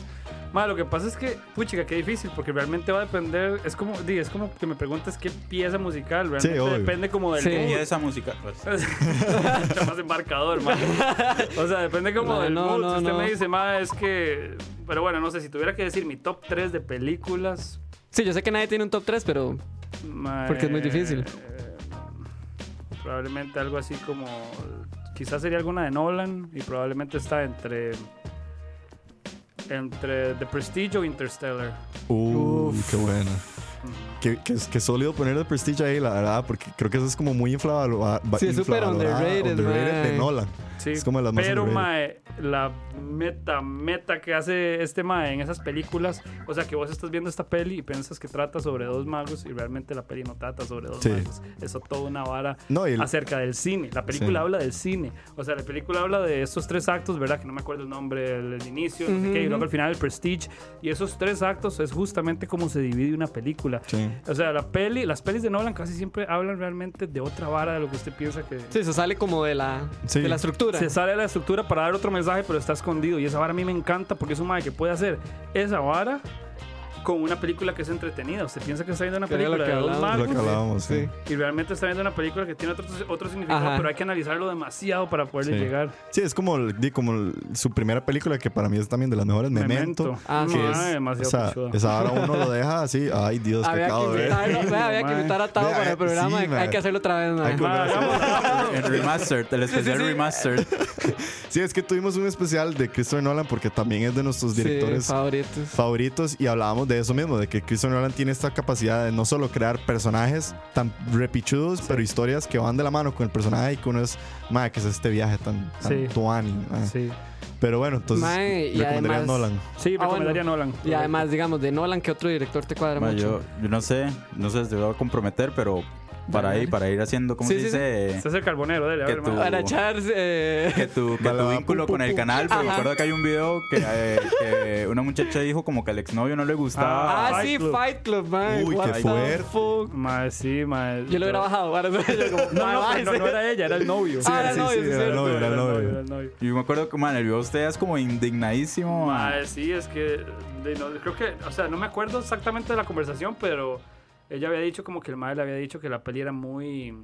Ma, lo que pasa es que, puchica, qué difícil, porque realmente va a depender, es como, di, es como que me preguntas qué pieza musical, realmente obvio. depende como del Sí. mood. Y esa música. pues, Está más embarcador, ma. O sea, depende como No, del no, mood. no, si usted no. me dice, ma, es que... Pero bueno, no sé, si tuviera que decir mi top 3 de películas... Sí, yo sé que nadie tiene un top 3, pero ma, Porque es muy difícil. eh, probablemente algo así como... Quizás sería alguna de Nolan y probablemente está entre... Entre The Prestige o Interstellar. Uh, Uf. qué buena. Qué, qué, qué sólido poner el Prestige ahí, la verdad, porque creo que eso es como muy infravalorado. Sí, es súper underrated, de mae. Nolan. Sí, Es como de las más pero underrated. mae, la meta, meta que hace este mae en esas películas, o sea, que vos estás viendo esta peli y piensas que trata sobre dos magos y realmente la peli no trata sobre dos Sí. magos. Eso toda una vara No, el- acerca del cine. La película Sí. habla del cine. O sea, la película habla de estos tres actos, ¿verdad? Que no me acuerdo el nombre, el, el inicio, no sé qué, y luego al final el Prestige. Y esos tres actos es justamente como se divide una película. Sí. O sea, la peli, las pelis de Nolan casi siempre hablan realmente de otra vara de lo que usted piensa que... sí, se sale como de la, Sí. de la estructura. Se sale de la estructura para dar otro mensaje, pero está escondido. Y esa vara a mí me encanta porque es un madre que puede hacer esa vara con una película que es entretenida. Usted piensa que está viendo una Que película que de dos que magos hablábamos, sí. y realmente está viendo una película que tiene otro, otro significado, Ajá. pero hay que analizarlo demasiado para poderle Sí. llegar. Sí, es como, el- di, como el- su primera película que para mí es también de las mejores, Memento. Ah, sí. que es- demasiado o sea, pichuda. esa hora uno lo deja así, ay Dios, qué Había que, ver. invitarlo, vea, había que invitar a Tavo para el eh, programa. sí, hay, que hacerlo otra vez. Hay que hagámoslo. El remastered, el especial sí. remastered. Sí, es que tuvimos un especial de Christopher Nolan porque también es de nuestros directores Sí, favoritos. favoritos y hablábamos de eso mismo, de que Christopher Nolan tiene esta capacidad de no solo crear personajes tan repichudos, pero historias que van de la mano con el personaje y que uno es, madre, que es este viaje tan, tan Sí. tuani. Sí, Pero bueno, entonces Mae, y recomendaría además- Nolan. sí Ah, recomendaría bueno. Nolan. Y además, digamos, de Nolan, ¿qué otro director te cuadra mucho? yo, yo no sé, no sé si te voy a comprometer, pero para Dale, ahí, dale. para ir haciendo, ¿cómo Sí, se sí, dice? Ese es el carbonero, dele, a Que ver, mae. Para echarse. Que tu, que Dale, tu vínculo pu, con pu, el canal, pero recuerdo que hay un video que, eh, que una muchacha dijo como que al exnovio no le gustaba. Ah, Fight sí, Club. Fight Club, man. Uy, What qué fuerte. sí, mae. Yo lo hubiera bajado. Para No, no, no, no era ella, era el novio. Ah, era el novio, sí, era cierto. el novio, era el novio. era el novio. Y yo me acuerdo que, man, el video de usted es como indignadísimo. man. Sí, es que creo que, o sea, no me acuerdo exactamente de la conversación, pero ella había dicho como que el madre le había dicho que la peli era muy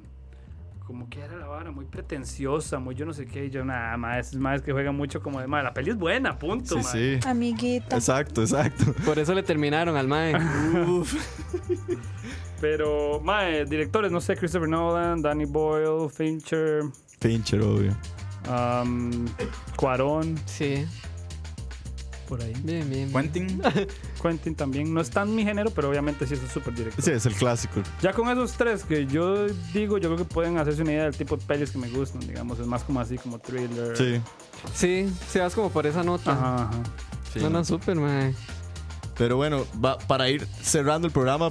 como que era la vara, muy pretenciosa, muy yo no sé qué, y yo nada más, más que juegan mucho como de madre, la peli es buena, punto, Sí, mae". sí. Amiguita. Exacto, exacto. Por eso le terminaron al mae. Uf. Pero, mae, directores, no sé, Christopher Nolan, Danny Boyle, Fincher, Fincher, obvio. um, Cuarón, Sí, por ahí. bien, bien. Quentin. Quentin también, no es tan mi género, pero obviamente sí es un súper director. Sí, es el clásico. Ya con esos tres que yo digo, yo creo que pueden hacerse una idea del tipo de pelis que me gustan, digamos, es más como así, como thriller. Sí. Sí, sí, vas como por esa nota. Ajá, ajá. sí. No, no, súper, mae. Pero bueno, va- para ir cerrando el programa,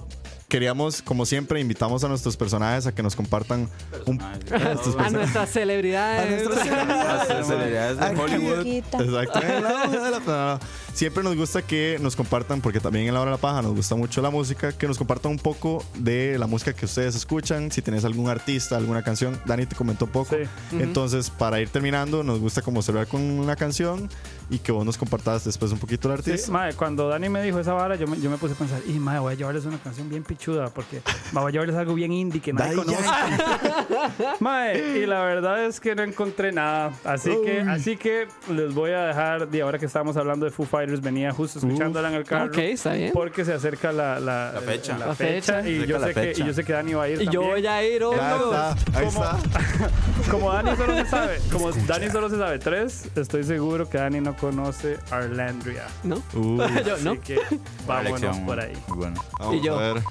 queríamos, como siempre, invitamos a nuestros personajes a que nos compartan un... Estos A nuestras celebridades. Las celebridades de Aquí. Hollywood. Exacto. Siempre nos gusta que nos compartan, porque también en la hora de la paja nos gusta mucho la música, que nos compartan un poco de la música que ustedes escuchan. Si tenés algún artista, alguna canción, Dani te comentó un poco. Sí. Entonces, para ir terminando, nos gusta como cerrar con una canción y que vos nos compartas después un poquito el Sí, artista. mae, cuando Dani me dijo esa vara, yo me, yo me puse a pensar, y mae, voy a llevarles una canción bien pichuda, porque voy a llevarles algo bien indie que nadie Daddy conoce. Mae, y la verdad es que no encontré nada. Así que, así que les voy a dejar, de ahora que estábamos hablando de Foo Fighters, venía justo escuchándola en el carro. Ok, está bien. Porque se acerca la, la, La fecha. la La fecha, fecha. y, yo sé que, y yo sé que Dani va a ir Y yo voy a ir, oh, está, ahí está. Como Dani solo se sabe, como Dani solo se sabe tres, estoy seguro que Dani no conoce Arlandria. ¿No? Uy, Yo, ¿no? Así que vámonos elección, por ahí. Bueno. Vamos Y yo. a ver.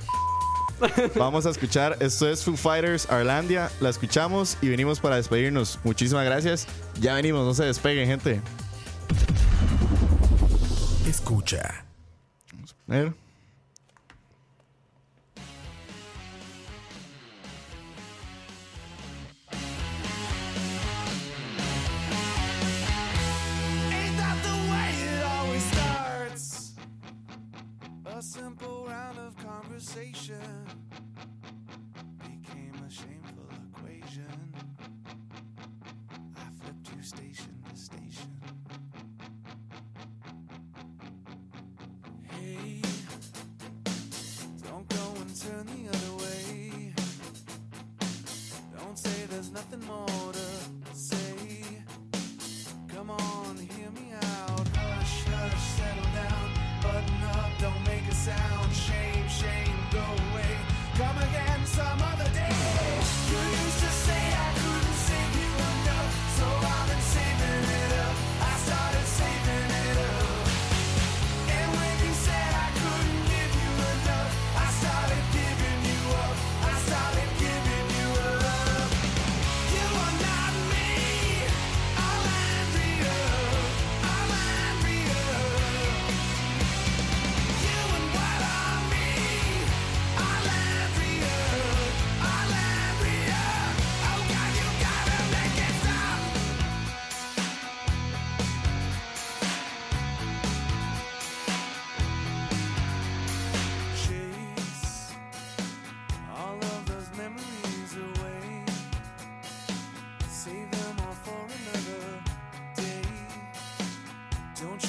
Vamos a escuchar. Esto es Foo Fighters Arlandia. La escuchamos y venimos para despedirnos. Muchísimas gracias. Ya venimos, no se despeguen, gente. Escucha. A ver. Don't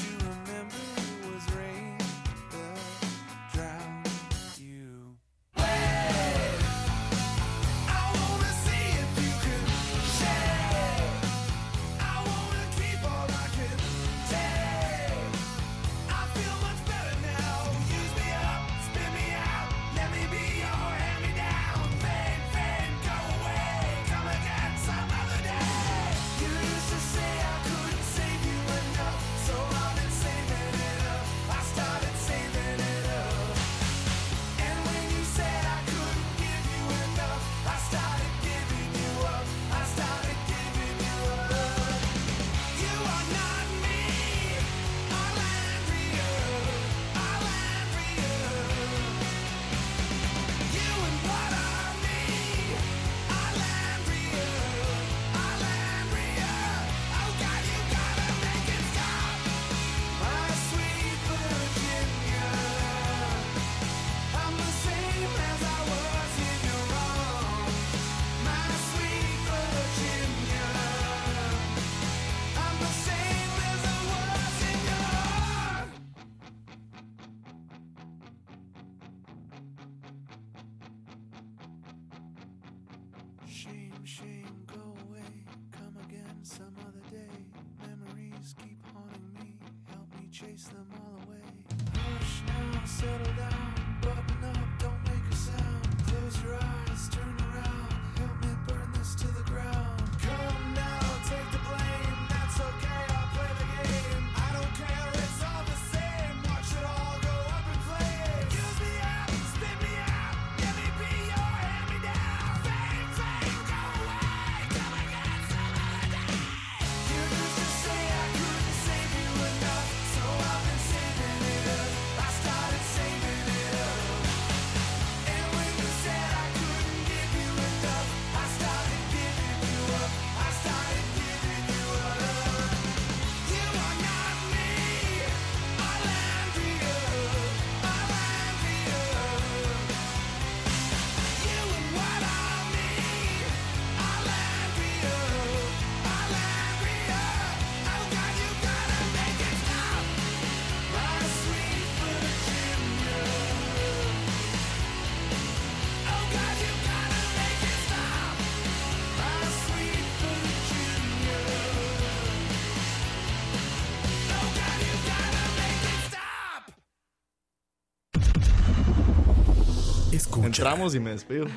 Entramos y me despido.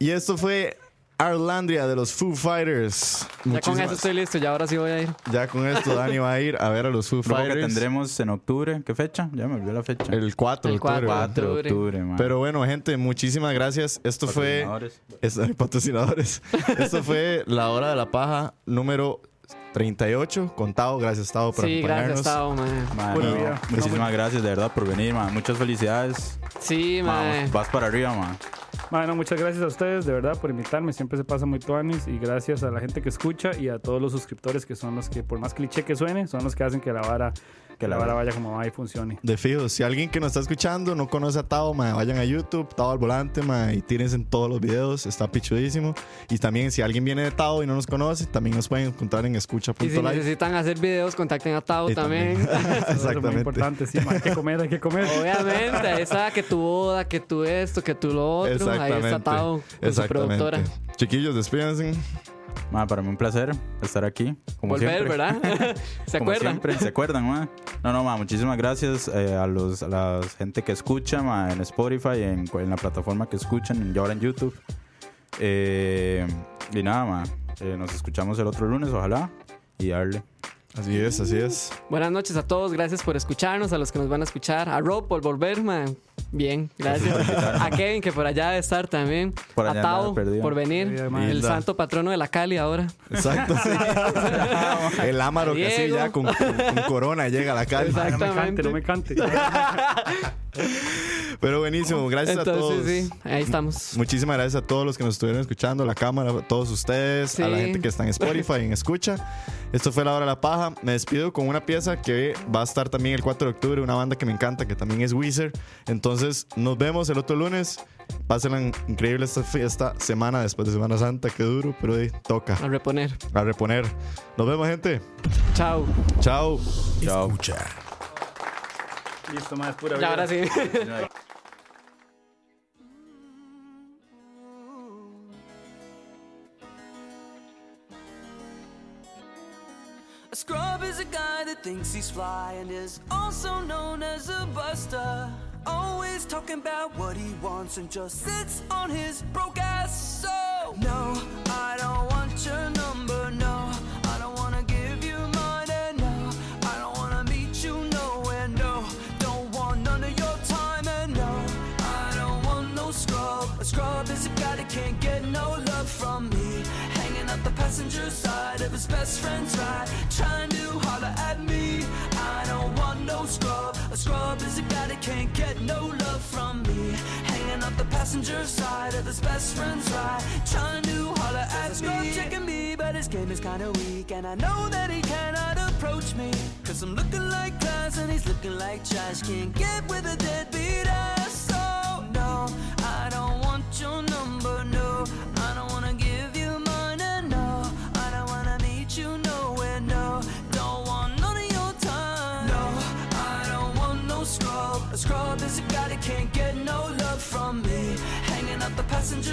y esto fue Arlandria de los Foo Fighters. Ya con eso estoy listo, ya ahora sí voy a ir. Ya con esto Dani va a ir a ver a los Foo que Fighters. tendremos en octubre. ¿Qué fecha? Ya me olvidó la fecha. El 4 de El 4. octubre. 4 de octubre. octubre, man. Pero bueno, gente, muchísimas gracias. Esto fue. Patrocinadores. Esto- patrocinadores. Esto fue la hora de la paja número 38. Contado, gracias, Tavo, por Sí, gracias, acompañarnos. Tao, man. Man, Pura no, vida. muchísimas gracias de verdad por venir, man. Muchas felicidades. Sí, Man, man. vas para arriba, man. Bueno, muchas gracias a ustedes de verdad por invitarme. Siempre se pasa muy tuanis. Y gracias a la gente que escucha y a todos los suscriptores que son los que, por más cliché que suene, son los que hacen que la vara, que la vara vaya como va y funcione. De fijo, si alguien que nos está escuchando no conoce a Tao, ma, vayan a YouTube, Tao al volante, ma, y tírense en todos los videos, está pichudísimo. Y también, si alguien viene de Tao y no nos conoce, también nos pueden encontrar en Y si escucha.live. necesitan hacer videos, contacten a Tao Y también. Eso es muy Exactamente. importante. Sí, ma, hay que comer, hay que comer. Obviamente, ahí está que tu boda, que tu esto, que tu lo otro. Ahí Exactamente. está Tao con su productora. Chiquillos, despídense. Man, para mí un placer estar aquí. Como Volver, siempre. ¿verdad? ¿Se Como acuerdan? siempre, ¿Se acuerdan? No, no, man, muchísimas gracias eh, a, los, a la gente que escucha man, en Spotify, en, en la plataforma que escuchan, y ahora en YouTube. Eh, y nada, man, eh, nos escuchamos el otro lunes, ojalá, y darle. Así es, así es. Buenas noches a todos, gracias por escucharnos, a los que nos van a escuchar, a Rob por volver, man. Bien, gracias. A Kevin, que por allá debe estar también. Por a allá Tao, por venir. Perdido. El santo patrono de la Cali ahora. Exacto, sí. El ámaro que así Diego. ya con, con- con corona llega a la calle. Ma, no me cante, Exactamente. no me cante. Pero buenísimo, gracias a todos. Entonces, sí, ahí estamos. Muchísimas gracias a todos los que nos estuvieron escuchando, la cámara, a todos ustedes, a la Sí. gente que está en Spotify, en Escucha. Esto fue La Hora de la Paja. Me despido con una pieza que va a estar también el 4 de octubre, una banda que me encanta, que también es Weezer. Entonces, nos vemos el otro lunes. Pásenla increíble esta, esta semana después de Semana Santa, qué duro, pero ahí toca A reponer. a reponer. Nos vemos, gente. Chao. Chao. Chao. Escucha. Listo, más pura Ya vida. ahora sí. Scrub is a guy that thinks he's fly and is also known as a buster. Always talking about what he wants and just sits on his broke ass. So, no, I don't want your number. No, I don't wanna give you mine. And no, I don't wanna meet you nowhere. No, don't want none of your time. And no, I don't want no scrub. A scrub is a guy that can't get no love from me. Hanging up the passenger side of his best friend's ride, trying to holler at me. I don't want no scrub. A scrub is a guy that can't get no love from me. Hanging up the passenger side of his best friend's ride, trying to holler at me. Scrub checking me, but his game is kinda weak, and I know that he cannot approach me. Cause I'm looking like class and he's looking like trash. Can't get with a deadbeat ass. So, no, I don't want your number, no.